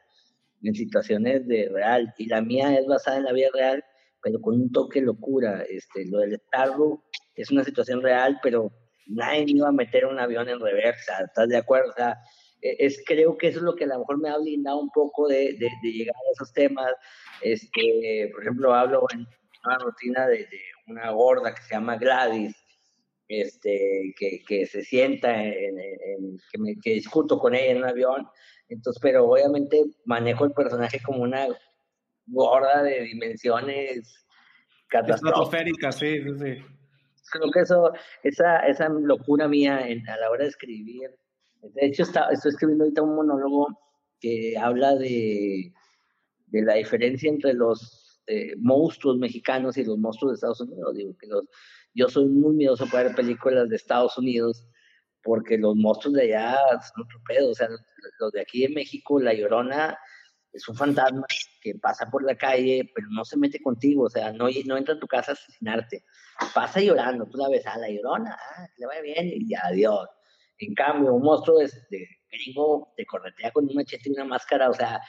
en situaciones de real, y la mía es basada en la vida real, pero con un toque locura, este, lo del Starbucks es una situación real, pero nadie iba a meter un avión en reversa, ¿estás de acuerdo? O sea, e, es, creo que eso es lo que a lo mejor me ha blindado un poco de, de, llegar a esos temas. Este, por ejemplo, hablo en una rutina de, una gorda que se llama Gladys, este, que, que se sienta, en, que, me, que discuto con ella en un avión. Entonces, pero obviamente manejo el personaje como una gorda de dimensiones catastróficas. sí, sí, sí creo que eso, esa, esa locura mía a la hora de escribir, de hecho está, estoy escribiendo ahorita un monólogo que habla de, de la diferencia entre los eh, monstruos mexicanos y los monstruos de Estados Unidos. Digo que los, yo soy muy miedoso para ver películas de Estados Unidos porque los monstruos de allá son otro pedo, o sea, los de aquí en México, La Llorona, es un fantasma que pasa por la calle, pero no se mete contigo, o sea, no, no entra a tu casa a asesinarte. Pasa llorando, tú la ves, a la llorona, ah, que le vaya bien, y adiós. En cambio, un monstruo de, de gringo te corretea con un machete y una máscara, o sea,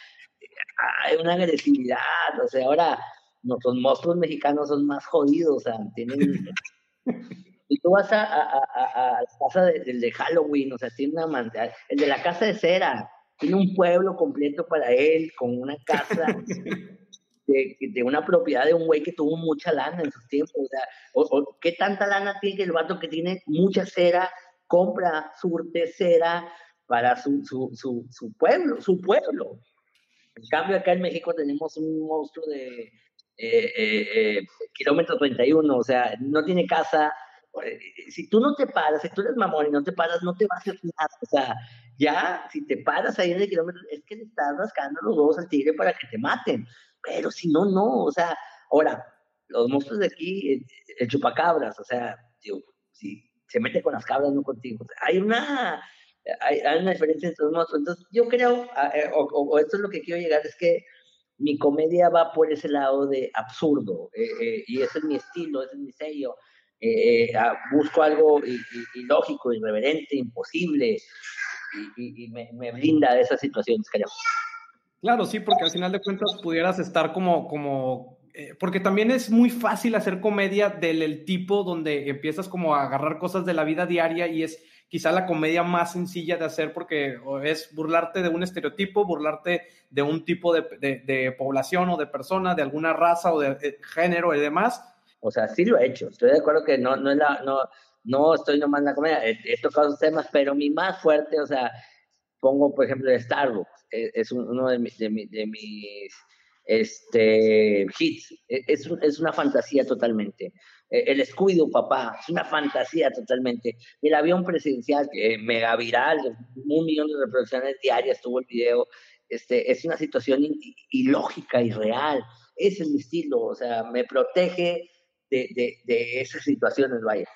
hay una agresividad, o sea, ahora nuestros monstruos mexicanos son más jodidos, o sea, tienen... y tú vas a, a, la casa del de, Halloween, o sea, tiene una manera, el de la casa de cera, tiene un pueblo completo para él, con una casa de, de una propiedad de un güey que tuvo mucha lana en sus tiempos, o sea, o, ¿qué tanta lana tiene el vato que tiene mucha cera, compra, surte cera para su, su, su, su pueblo, su pueblo? En cambio, acá en México tenemos un monstruo de eh, eh, eh kilómetro 31, o sea, no tiene casa. Eh, si tú no te paras, si tú eres mamón y no te paras, no te va a hacer nada. O sea, ya, si te paras ahí en el kilómetro, es que le estás rascando los huevos al tigre para que te maten. Pero si no, no. O sea, ahora, los monstruos de aquí, el, chupacabras, o sea, digo, si se mete con las cabras, no contigo. hay una hay, una diferencia entre los monstruos. Entonces, yo creo, eh, o, esto es lo que quiero llegar, es que mi comedia va por ese lado de absurdo, eh, eh, y ese es mi estilo, ese es mi sello. Ah, busco algo ilógico, irreverente, imposible, y, me, me, brinda de esas situaciones. Claro, sí, porque al final de cuentas pudieras estar como, como porque también es muy fácil hacer comedia del tipo donde empiezas como a agarrar cosas de la vida diaria y es quizá la comedia más sencilla de hacer porque es burlarte de un estereotipo, burlarte de un tipo de, población o de persona, de alguna raza o de, eh, género y demás. O sea, sí lo he hecho. Estoy de acuerdo que no, no, es la, no, no estoy nomás en la comedia. He, tocado esos temas, pero mi más fuerte, o sea, pongo, por ejemplo, de Starbucks. Es, es uno de mis, de, de mis este, hits. E, es, es una fantasía totalmente. E, el escudo, papá, es una fantasía totalmente. El avión presidencial, mega viral, un millón de reproducciones diarias tuvo el video. Este, es una situación ilógica y real. Ese es mi estilo, o sea, me protege de, de, de esas situaciones, vaya.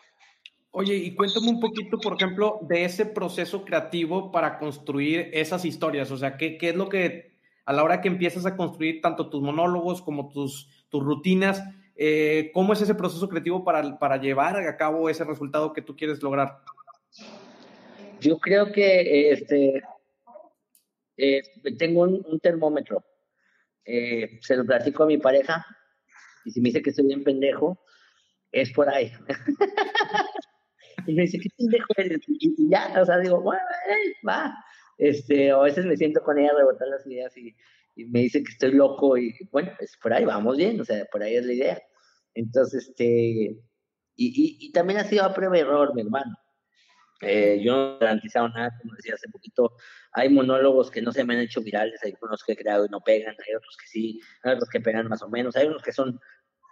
Oye, y cuéntame un poquito, por ejemplo, de ese proceso creativo para construir esas historias. O sea, ¿qué, qué es lo que a la hora que empiezas a construir tanto tus monólogos como tus, tus rutinas, eh, ¿cómo es ese proceso creativo para, para llevar a cabo ese resultado que tú quieres lograr? Yo creo que este, eh, tengo un, termómetro. Eh, se lo platico a mi pareja y si me dice que estoy bien pendejo, es por ahí. y me dice, ¿qué pendejo eres? Y, ya, o sea, digo, bueno, va. Este, a veces me siento con ella rebotar las ideas y, me dice que estoy loco y bueno, pues por ahí vamos bien, o sea, por ahí es la idea. Entonces, este, y, y, también ha sido a prueba y error, mi hermano. Eh, yo no he garantizado nada, como decía hace poquito, hay monólogos que no se me han hecho virales, hay unos que he creado y no pegan, hay otros que sí, hay otros que pegan más o menos, hay unos que son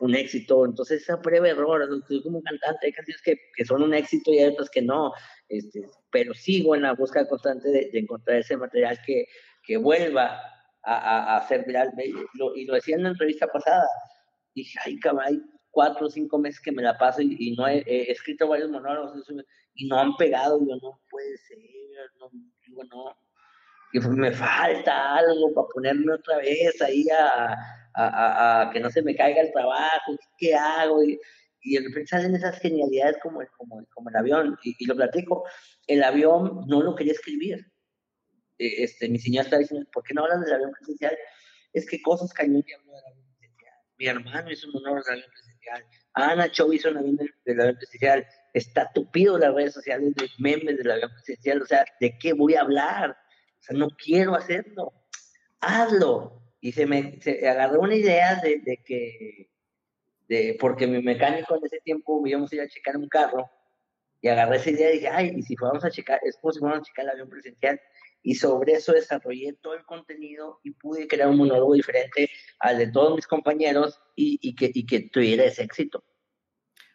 un éxito, entonces esa prueba error, soy como cantante, hay canciones que, que, son un éxito y hay otras que no, este, pero sigo en la búsqueda constante de, encontrar ese material que, que vuelva a, a, ser viral, y lo decía en la entrevista pasada, dije, ay cabrón, hay cuatro o cinco meses que me la paso y, no he, escrito varios monólogos y no han pegado, yo no puede ser, no, digo, no, y me falta algo para ponerme otra vez ahí a a, que no se me caiga el trabajo, ¿qué hago? Y, y de repente salen esas genialidades como el, como, como el avión, y, lo platico, el avión no lo quería escribir. E, este, mi señora está diciendo, ¿por qué no hablan del avión presidencial? Es que cosas cañón que habló del avión presidencial. Mi hermano hizo un honor del avión presidencial. Ana Cho hizo un avión del, avión presidencial. Está tupido las redes sociales de memes del avión presidencial. O sea, ¿de qué voy a hablar? O sea, no quiero hacerlo. Hazlo y se me se agarró una idea de, de, que, de, porque mi mecánico en ese tiempo íbamos a ir a checar un carro, y agarré esa idea y dije, ay, y si fuéramos a checar, es como si fuéramos a checar el avión presencial, y sobre eso desarrollé todo el contenido y pude crear un monólogo diferente al de todos mis compañeros y, y, que, y que tuviera ese éxito.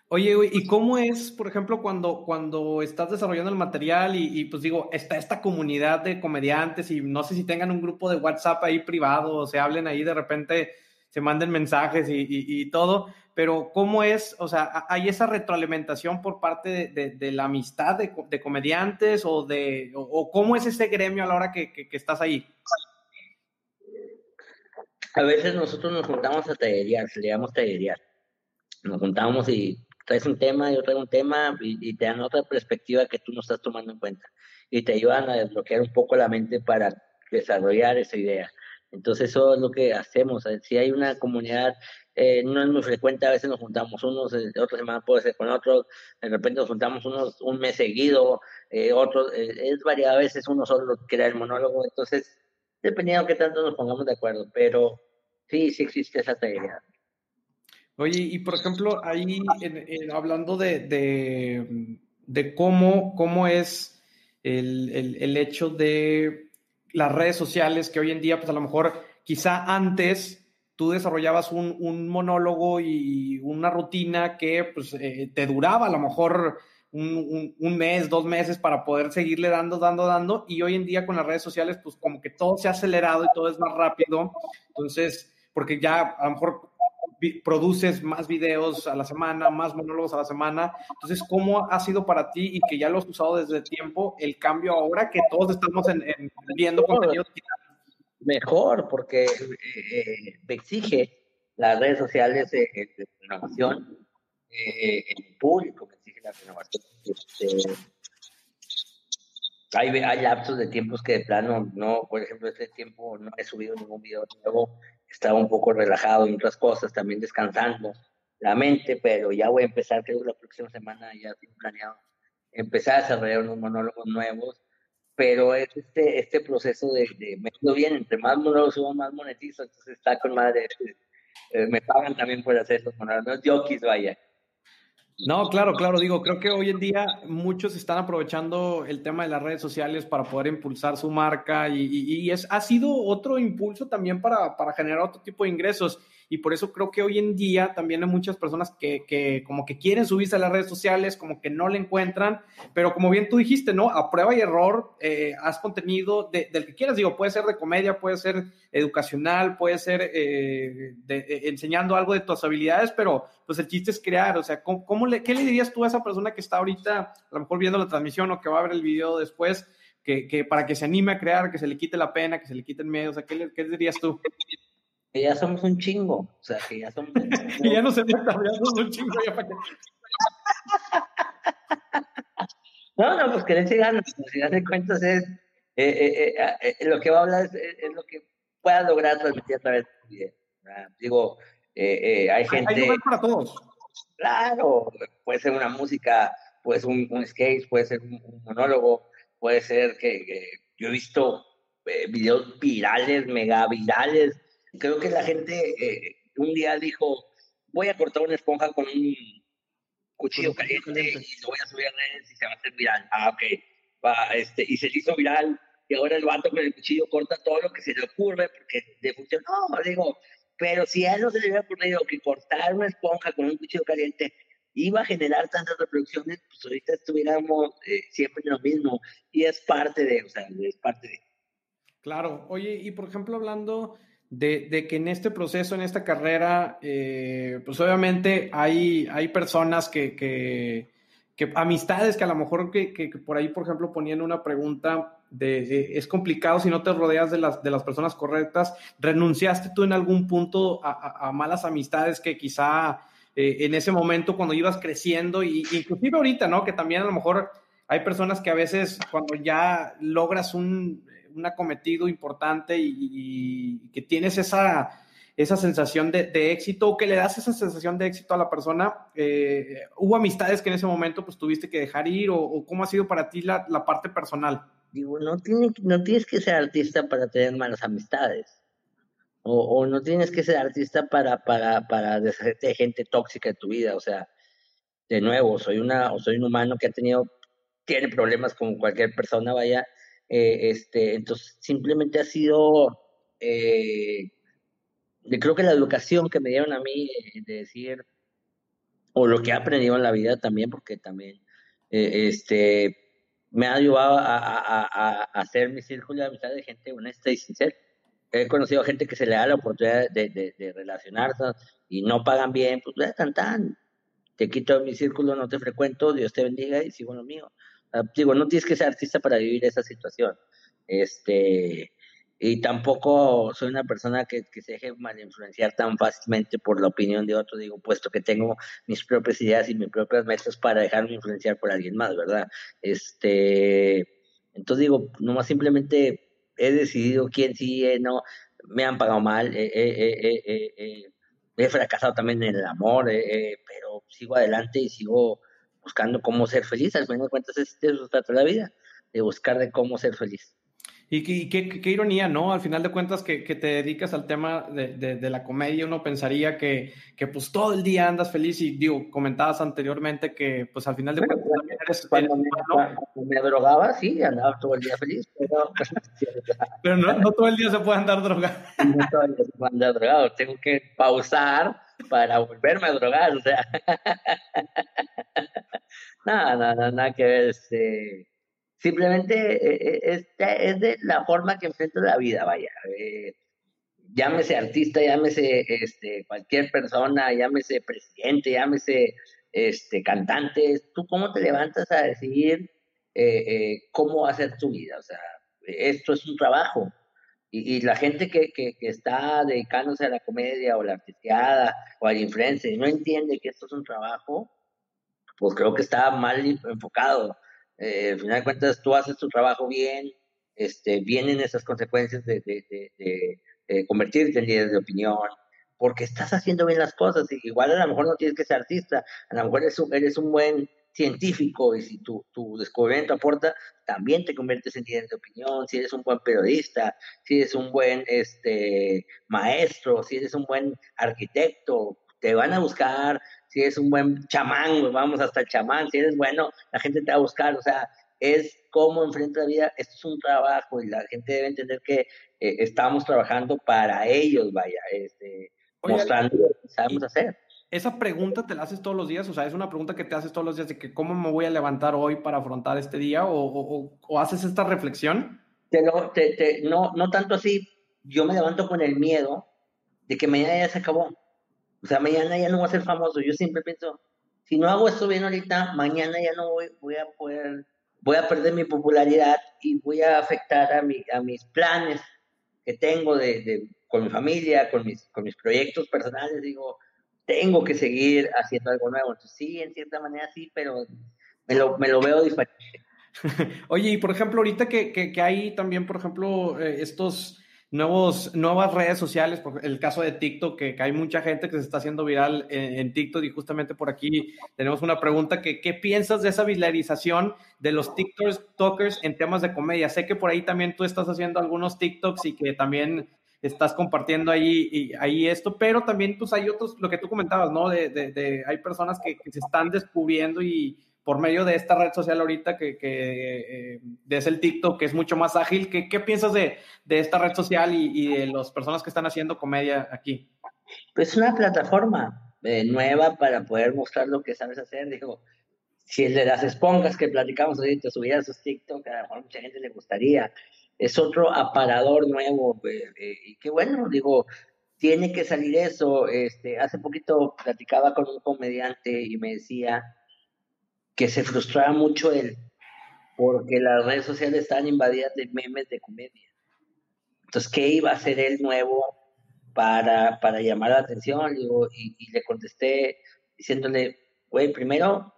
Oye, ¿y cómo es, por ejemplo, cuando, cuando estás desarrollando el material y, pues digo, está esta comunidad de comediantes y no sé si tengan un grupo de WhatsApp ahí privado o se hablen ahí de repente, se manden mensajes y, todo, pero ¿cómo es, o sea, hay esa retroalimentación por parte de, la amistad de, comediantes o de, o, cómo es ese gremio a la hora que, que, estás ahí? A veces nosotros nos juntamos a tallerear, le llamamos tallerear. Nos juntamos y traes un tema, yo traigo un tema y, te dan otra perspectiva que tú no estás tomando en cuenta y te ayudan a desbloquear un poco la mente para desarrollar esa idea. Entonces eso es lo que hacemos. Si hay una comunidad, eh, no es muy frecuente, a veces nos juntamos unos, eh, otra semana puede ser con otros, de repente nos juntamos unos un mes seguido, eh, otros, eh, es variado, a veces uno solo crea el monólogo, entonces dependiendo de qué tanto nos pongamos de acuerdo, pero sí, sí existe esa teoría. Oye, y por ejemplo, ahí hablando de, de, cómo, cómo es el, el, hecho de las redes sociales, que hoy en día, pues a lo mejor, quizá antes tú desarrollabas un, un monólogo y una rutina que pues, eh, te duraba a lo mejor un, un, mes, dos meses para poder seguirle dando, dando, dando. Y hoy en día con las redes sociales, pues como que todo se ha acelerado y todo es más rápido. Entonces, porque ya a lo mejor produces más videos a la semana, más monólogos a la semana. Entonces, ¿cómo ha sido para ti y que ya lo has usado desde tiempo el cambio ahora que todos estamos en, viendo contenido Mejor, porque eh, me exige las redes sociales de, renovación, eh, el público me exige la renovación. Este, hay, hay lapsos de tiempos que de plano no, por ejemplo, este tiempo no he subido ningún video nuevo estaba un poco relajado en otras cosas, también descansando la mente, pero ya voy a empezar, creo que la próxima semana ya tengo planeado empezar a desarrollar unos monólogos nuevos, pero es este, este proceso de, de me bien, entre más monólogos subo, más monetizo, entonces está con madre, eh, me pagan también por hacer los monólogos, no es vaya, no, claro, claro, digo, creo que hoy en día muchos están aprovechando el tema de las redes sociales para poder impulsar su marca y, es, ha sido otro impulso también para, para generar otro tipo de ingresos y por eso creo que hoy en día también hay muchas personas que, que, como que quieren subirse a las redes sociales, como que no le encuentran, pero como bien tú dijiste, ¿no? A prueba y error, eh, haz contenido de, del que quieras, digo, puede ser de comedia, puede ser educacional, puede ser eh, de, eh, enseñando algo de tus habilidades, pero pues el chiste es crear, o sea, ¿cómo, le, ¿qué le dirías tú a esa persona que está ahorita, a lo mejor viendo la transmisión o que va a ver el video después? Que, que, para que se anime a crear, que se le quite la pena, que se le quite el miedo, o sea, ¿qué, le, qué dirías tú? Que ya somos un chingo. O sea, que ya somos. Un ya no se meta, ya somos un chingo. Ya para que... no, no, pues que le sigan, si de cuentas es. Eh, eh, eh, lo que va a hablar es, es, lo que pueda lograr transmitir a través de tu video. Digo, hay gente. Hay lugar para todos. Claro, puede ser una música, puede ser un, un sketch, puede ser un, monólogo, puede ser que, que yo he visto videos virales, mega virales, Creo que la gente eh, un día dijo, voy a cortar una esponja con un cuchillo caliente y lo voy a subir a redes y se va a hacer viral. Ah, ok. Va, este, y se hizo viral y ahora el vato con el cuchillo corta todo lo que se le ocurre porque le funcionó. Digo, pero si a él no se le hubiera ocurrido que cortar una esponja con un cuchillo caliente iba a generar tantas reproducciones, pues ahorita estuviéramos eh, siempre en lo mismo. Y es parte de, o sea, es parte de. Claro. Oye, y por ejemplo, hablando de, que en este proceso, en esta carrera, eh, pues obviamente hay, hay personas que, que, amistades que a lo mejor que, que, por ahí, por ejemplo, ponían una pregunta de, es complicado si no te rodeas de las, de las personas correctas. ¿Renunciaste tú en algún punto a, malas amistades que quizá eh, en ese momento cuando ibas creciendo, y inclusive ahorita, ¿no? Que también a lo mejor hay personas que a veces cuando ya logras un un acometido importante y, que tienes esa, esa sensación de, éxito o que le das esa sensación de éxito a la persona, eh, ¿hubo amistades que en ese momento pues tuviste que dejar ir o, cómo ha sido para ti la, la parte personal? Digo, no, tiene, no tienes que ser artista para tener malas amistades. O, o no tienes que ser artista para, para, para deshacerte de gente tóxica en tu vida. O sea, de nuevo, soy, una, soy un humano que ha tenido, tiene problemas con cualquier persona, vaya, eh, este, entonces, simplemente ha sido, eh, creo que la educación que me dieron a mí de, decir, o lo que he aprendido en la vida también, porque también eh, este, me ha ayudado a, a, a, hacer mi círculo de amistad de gente honesta y sincera. He conocido gente que se le da la oportunidad de, de, de relacionarse y no pagan bien, pues tan tan. Te quito mi círculo, no te frecuento, Dios te bendiga y sigo lo mío. Ah, digo, no tienes que ser artista para vivir esa situación. Este, y tampoco soy una persona que, que, se deje mal influenciar tan fácilmente por la opinión de otro, digo, puesto que tengo mis propias ideas y mis propias metas para dejarme influenciar por alguien más, ¿verdad? Este, entonces digo, nomás simplemente he decidido quién sí, eh, no, me han pagado mal, he fracasado también en el amor, pero sigo adelante y sigo buscando cómo ser feliz, al final de cuentas es, eso se trata la vida, de buscar de cómo ser feliz. Y, qué, ironía, ¿no? Al final de cuentas que, te dedicas al tema de, la comedia, uno pensaría que, que, pues todo el día andas feliz y digo, comentabas anteriormente que pues al final de cuentas también eres... Cuando, me, drogaba, sí, andaba todo el día feliz, pero... pero no, todo el día se puede andar drogado. No todo el día se puede andar drogado, tengo que pausar para volverme a drogar, o sea... nada, nada, nada que ver, este Simplemente eh, eh, es, de la forma que enfrento la vida, vaya. Eh, llámese artista, llámese este, cualquier persona, llámese presidente, llámese este, cantante. ¿Tú cómo te levantas a decidir cómo hacer tu vida? O sea, esto es un trabajo. Y, la gente que, que, que, está dedicándose a la comedia o la artisteada o al influencer y no entiende que esto es un trabajo, pues creo que está mal enfocado. Eh, al final de cuentas tú haces tu trabajo bien, este, vienen esas consecuencias de, convertirte en líder de opinión, porque estás haciendo bien las cosas. Y igual a lo mejor no tienes que ser artista, a lo mejor eres un, eres un buen científico y si tu, tu descubrimiento aporta, también te conviertes en líder de opinión, si eres un buen periodista, si eres un buen este, maestro, si eres un buen arquitecto, te van a buscar, si eres un buen chamán, vamos hasta el chamán, si eres bueno, la gente te va a buscar, o sea, es cómo enfrenta la vida, esto es un trabajo y la gente debe entender que eh, estamos trabajando para ellos, vaya, este, mostrando lo que sabemos hacer. Esa pregunta te la haces todos los días, o sea, es una pregunta que te haces todos los días de que cómo me voy a levantar hoy para afrontar este día o, o, haces esta reflexión. Te te, no, no tanto así, yo me levanto con el miedo de que mañana ya se acabó. O sea, mañana ya no voy a ser famoso. Yo siempre pienso, si no hago esto bien ahorita, mañana ya no voy, a poder, voy a perder mi popularidad y voy a afectar a, mi, a mis planes que tengo de, de, con mi familia, con mis, con mis proyectos personales. Digo, tengo que seguir haciendo algo nuevo. Entonces, sí, en cierta manera sí, pero me lo, me lo veo diferente. Oye, y por ejemplo, ahorita que, que, que hay también, por ejemplo, eh, estos nuevos, nuevas redes sociales, por el caso de TikTok, que, hay mucha gente que se está haciendo viral en, TikTok y justamente por aquí tenemos una pregunta que ¿qué piensas de esa viralización de los TikTokers en temas de comedia? Sé que por ahí también tú estás haciendo algunos TikToks y que también estás compartiendo ahí, ahí esto, pero también pues hay otros, lo que tú comentabas, ¿no? De, de, hay personas que se están descubriendo y por medio de esta red social ahorita que, que eh, es el TikTok, que es mucho más ágil. ¿Qué, qué piensas de, de, esta red social y, de las personas que están haciendo comedia aquí? Pues es una plataforma eh, nueva para poder mostrar lo que sabes hacer. Digo, si de las esponjas que platicamos ahorita subiera sus TikTok, a lo mejor mucha gente le gustaría. Es otro aparador nuevo. Eh, y qué bueno, digo, tiene que salir eso. Este, hace poquito platicaba con un comediante y me decía que se frustraba mucho él, porque las redes sociales estaban invadidas de memes de comedia. Entonces, ¿qué iba a hacer él nuevo para, para llamar la atención? y, le contesté diciéndole, güey, primero,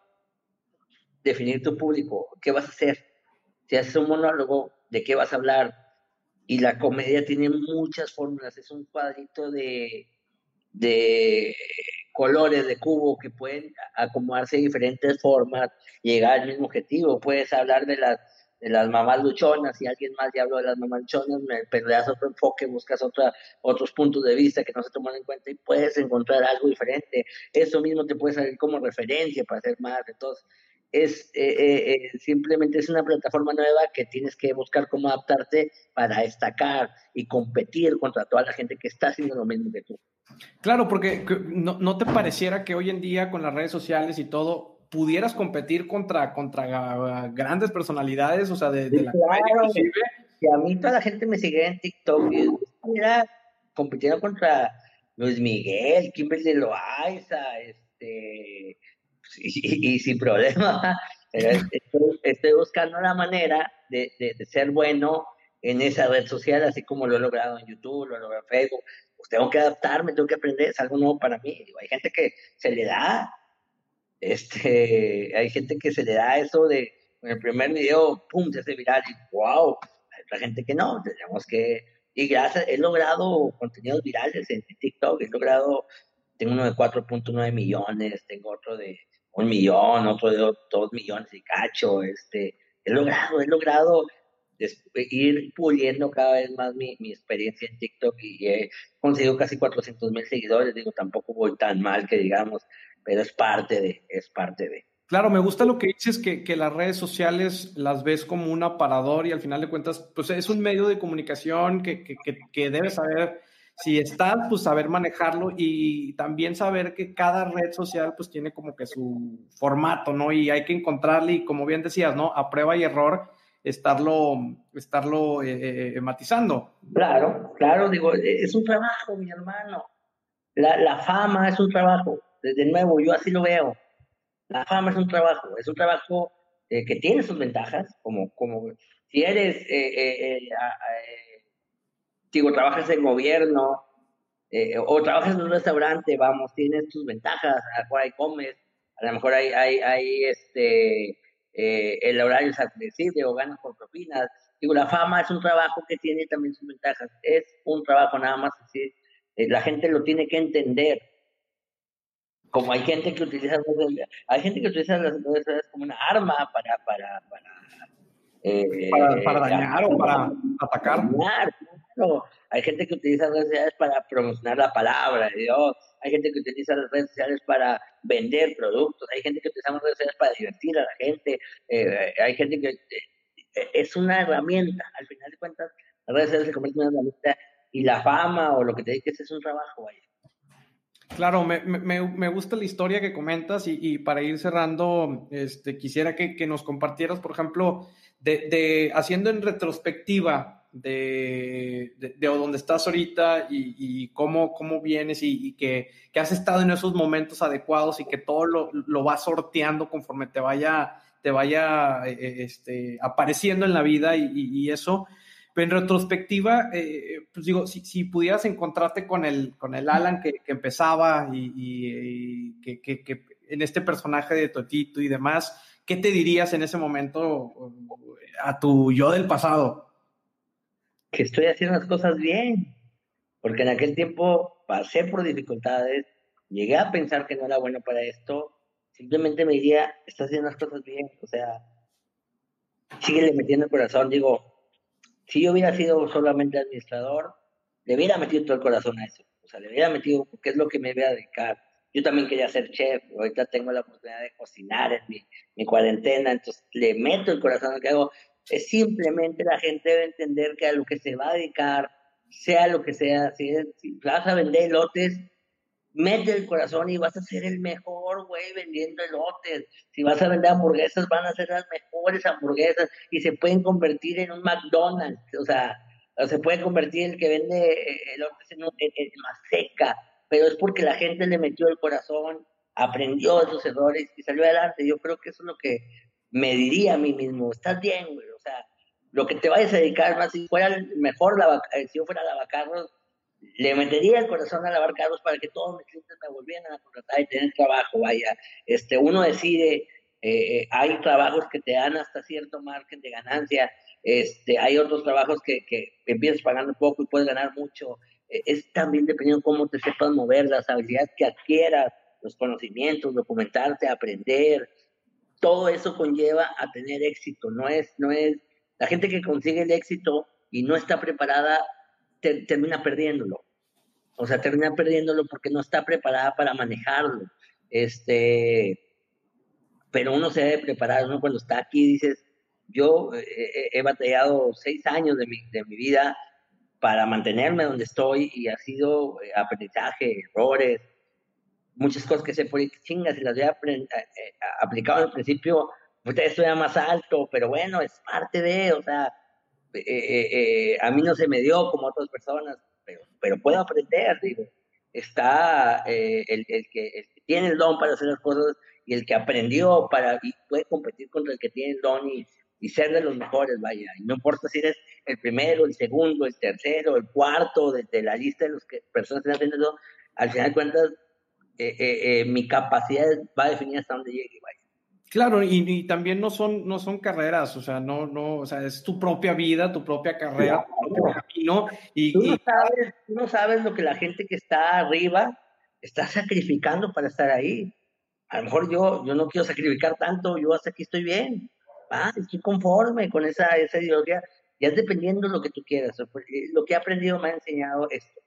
definir tu público, ¿qué vas a hacer? Si haces un monólogo, ¿de qué vas a hablar? Y la comedia tiene muchas fórmulas, es un cuadrito de, de colores de cubo que pueden acomodarse de diferentes formas, llegar al mismo objetivo. Puedes hablar de las, de las mamás luchonas y alguien más ya habló de las mamás luchonas, pero le das otro enfoque, buscas otra, otros puntos de vista que no se toman en cuenta y puedes encontrar algo diferente. Eso mismo te puede salir como referencia para hacer más. Entonces, es eh, eh, eh, simplemente es una plataforma nueva que tienes que buscar cómo adaptarte para destacar y competir contra toda la gente que está haciendo lo mismo que tú. Claro, porque no, no, te pareciera que hoy en día con las redes sociales y todo pudieras competir contra, contra grandes personalidades, o sea, de, la claro, que a mí toda la gente me sigue en TikTok y mira, compitiendo contra Luis Miguel, Kimberly Loaiza, este, y, sin problema, estoy, estoy, buscando la manera de, de, de ser bueno en esa red social, así como lo he logrado en YouTube, lo he logrado en Facebook. Pues tengo que adaptarme, tengo que aprender, es algo nuevo para mí. hay gente que se le da, este, hay gente que se le da eso de, en el primer video, pum, se hace viral y wow. Hay otra gente que no, tenemos que, y gracias, he logrado contenidos virales en TikTok, he logrado, tengo uno de 4.9 millones, tengo otro de un millón, otro de dos millones y cacho, este, he logrado, he logrado ir puliendo cada vez más mi, mi experiencia en TikTok y he conseguido casi 400 mil seguidores, digo, tampoco voy tan mal que digamos, pero es parte de, es parte de. Claro, me gusta lo que dices, que, que las redes sociales las ves como un aparador y al final de cuentas, pues es un medio de comunicación que, que, que debes saber si estás, pues saber manejarlo y también saber que cada red social pues tiene como que su formato, ¿no? Y hay que encontrarle y como bien decías, ¿no? A prueba y error estarlo, estarlo eh, eh, matizando. Claro, claro, digo, es un trabajo, mi hermano. La, la fama es un trabajo. Desde nuevo, yo así lo veo. La fama es un trabajo, es un trabajo eh, que tiene sus ventajas, como, como si eres digo, trabajas en gobierno eh, o trabajas en un restaurante, vamos, tienes tus ventajas, a lo mejor hay comes, a lo mejor hay, hay este, eh, el horario es accesible o ganas por propinas. Digo, la fama es un trabajo que tiene también sus ventajas, es un trabajo nada más así, eh, la gente lo tiene que entender. Como hay gente que utiliza, hay gente que utiliza las redes como una arma para, para, para para, dañar o para atacar. Hay gente que utiliza las redes sociales para promocionar la palabra de Dios. Hay gente que utiliza las redes sociales para vender productos. Hay gente que utiliza las redes sociales para divertir a la Eh, hay gente que eh, es una herramienta. Al final de cuentas, las redes sociales se convierten en una herramienta y la fama o lo que te dices es un trabajo. Claro, me, me, me, gusta la historia que comentas y, para ir cerrando, este, quisiera que, nos compartieras, por ejemplo, de, haciendo en retrospectiva de, de, de donde estás ahorita y, y cómo, cómo vienes y, que, que, has estado en esos momentos adecuados y que todo lo, lo vas sorteando conforme te vaya, te vaya eh, eh, este, apareciendo en la vida y, eso. Pero en retrospectiva, eh, pues digo, si, si, pudieras encontrarte con el, con el Alan que, que empezaba y, que, que, en este personaje de Totito y demás, ¿qué te dirías en ese momento a tu yo del pasado? Que estoy haciendo las cosas bien, porque en aquel tiempo pasé por dificultades, llegué a pensar que no era bueno para esto, simplemente me diría, estás haciendo las cosas bien, o sea, síguele metiendo el corazón, digo, si yo hubiera sido solamente administrador, le hubiera metido todo el corazón a eso, o sea, le hubiera metido, porque es lo que me voy a dedicar. Yo también quería ser chef, ahorita tengo la oportunidad de cocinar en mi, mi cuarentena, entonces le meto el corazón a lo que hago, simplemente la gente debe entender que a lo que se va a dedicar, sea lo que sea, si, vas a vender lotes, mete el corazón y vas a ser el mejor, güey, vendiendo elotes. Si vas a vender hamburguesas, van a ser las mejores hamburguesas y se pueden convertir en un McDonald's. O sea, se puede convertir el que vende eh, elotes en, en, más seca, pero es porque la gente le metió el corazón, aprendió esos errores y salió adelante. Yo creo que eso es lo que me diría a mí mismo, estás bien, güey, o sea, lo que te vayas a dedicar, más si fuera mejor, la, eh, si yo fuera lavacarros, le metería el corazón a lavar carros para que todos mis clientes me volvieran a contratar y tener trabajo, vaya, este, uno decide, eh, eh, hay trabajos que te dan hasta cierto margen de ganancia, este, hay otros trabajos que, que empiezas pagando poco y puedes ganar mucho, es también dependiendo cómo te sepas mover, las habilidades que adquieras, los conocimientos, documentarte, aprender, todo eso conlleva a tener éxito. No es, no es, la gente que consigue el éxito y no está preparada termina perdiéndolo. O sea, termina perdiéndolo porque no está preparada para manejarlo. Este, pero uno se debe preparar, uno cuando está aquí dices, yo eh, eh, he batallado seis años de mi, de mi vida para mantenerme donde estoy y ha sido eh, aprendizaje, errores, muchas cosas que se por chingas y las había eh, eh, aplicado al principio, esto era más alto, pero bueno, es parte de, o sea, eh, a mí no se me dio como a otras personas, pero, pero puedo aprender, digo. Está el, el, que, tiene el don para hacer las cosas y el que aprendió para y puede competir contra el que tiene el don y y ser de los mejores, vaya. Y no importa si eres el primero, el segundo, el tercero, el cuarto de, la lista de las que personas que están haciendo, al final de cuentas, eh, eh, eh, mi capacidad va a definir hasta dónde llegue, vaya. Claro, y, también no son, no son carreras, o sea, no, no, o sea, es tu propia vida, tu propia carrera, tu propio camino. Y, tú, no sabes, tú no sabes lo que la gente que está arriba está sacrificando para estar ahí. A lo mejor yo, yo no quiero sacrificar tanto, yo hasta aquí estoy bien. Ah, estoy conforme con esa, esa ideología. Ya es dependiendo de lo que tú quieras. Lo que he aprendido me ha enseñado esto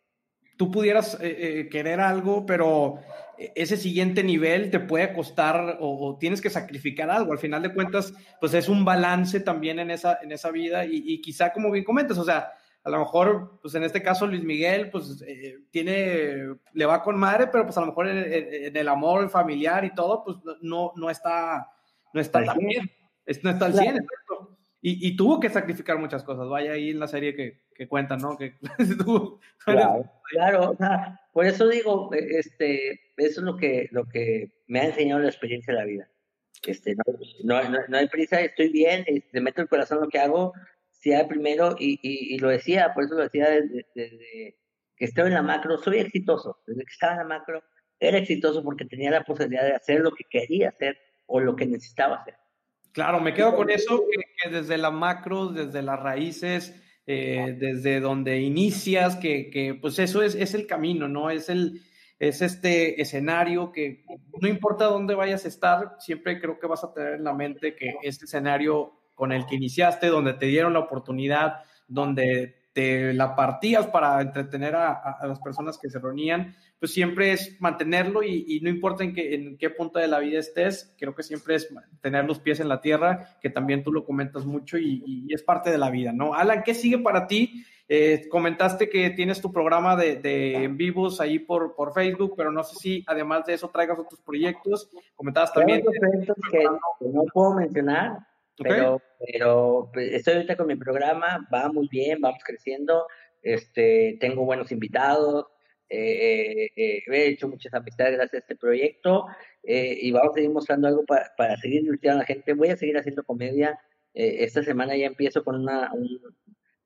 tú pudieras eh, eh, querer algo, pero ese siguiente nivel te puede costar o, tienes que sacrificar algo. Al final de cuentas, pues es un balance también en esa, en esa vida y, quizá como bien comentas, o sea, a lo mejor, pues en este caso Luis Miguel, pues eh, tiene, le va con madre, pero pues a lo mejor en, el amor familiar y todo, pues no, no está, no está tan bien, no está al 100, y, tuvo que sacrificar muchas cosas. Vaya ahí en la serie que, que cuentan, ¿no? Que claro, por eso digo, e, este, eso es lo que, lo que me ha enseñado la experiencia de la vida. Este, no, no, no hay prisa, estoy bien, te este, meto el corazón en lo que hago, sea primero, y, y, lo decía, por eso lo decía desde, desde, que estoy en la macro, soy exitoso. Desde que estaba en la macro, era exitoso porque tenía la posibilidad de hacer lo que quería hacer o lo que necesitaba hacer. Claro, me quedo con eso, que, desde la macro, desde las raíces, eh, desde donde inicias, que, que, pues eso es, es el camino, ¿no? Es el, es este escenario que no importa dónde vayas a estar, siempre creo que vas a tener en la mente que este escenario con el que iniciaste, donde te dieron la oportunidad, donde te la partías para entretener a, las personas que se reunían, pues siempre es mantenerlo y, no importa en qué, en qué punto de la vida estés, creo que siempre es tener los pies en la tierra, que también tú lo comentas mucho y, es parte de la vida, ¿no? Alan, ¿qué sigue para ti? Eh, comentaste que tienes tu programa de, de, en vivos ahí por, por Facebook, pero no sé si además de eso traigas otros proyectos. Comentabas también... proyectos que no puedo mencionar, pero, pero pues, estoy ahorita con mi programa, va muy bien, vamos creciendo, este, tengo buenos invitados, eh, eh, eh, he hecho muchas amistades gracias a este proyecto y vamos a seguir mostrando algo para, para seguir divirtiendo a la gente. Voy a seguir haciendo comedia. esta semana ya empiezo con una,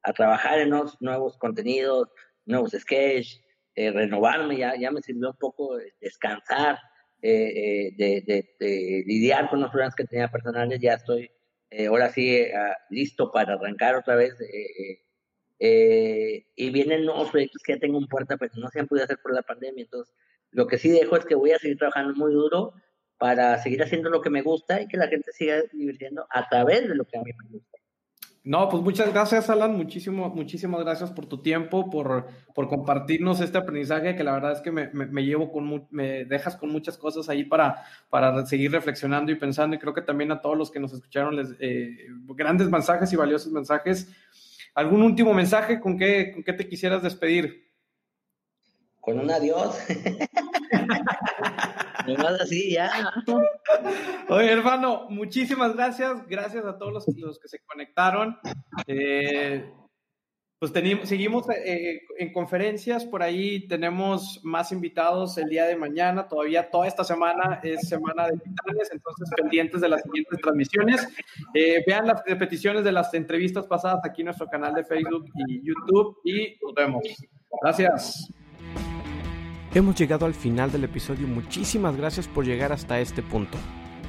a trabajar en unos nuevos contenidos, nuevos sketches, renovarme, ya, ya me sirvió un poco descansar, de, de, de, lidiar con los problemas que tenía personales, ya estoy eh, ahora sí eh, ah, listo para arrancar otra vez. Eh, y vienen nuevos proyectos que ya tengo en puerta, pero no se han podido hacer por la pandemia. Entonces, lo que sí dejo es que voy a seguir trabajando muy duro para seguir haciendo lo que me gusta y que la gente siga divirtiendo a través de lo que a mí me gusta. No, pues muchas gracias, Alan. Muchísimo, muchísimas gracias por tu tiempo, por, por compartirnos este aprendizaje que la verdad es que me, me, llevo con, me dejas con muchas cosas ahí para, para seguir reflexionando y pensando. Y creo que también a todos los que nos escucharon, les, eh, grandes mensajes y valiosos mensajes. ¿Algún último mensaje con qué, con qué te quisieras despedir? Con un adiós. así, ya. Oye, hermano, muchísimas gracias. Gracias a todos los, los que se conectaron. Eh, pues seguimos eh, en conferencias, por ahí tenemos más invitados el día de mañana, todavía toda esta semana es semana de titanes, entonces pendientes de las siguientes transmisiones. Eh, vean las repeticiones de las entrevistas pasadas aquí en nuestro canal de Facebook y YouTube y nos vemos. Gracias. Hemos llegado al final del episodio. Muchísimas gracias por llegar hasta este punto.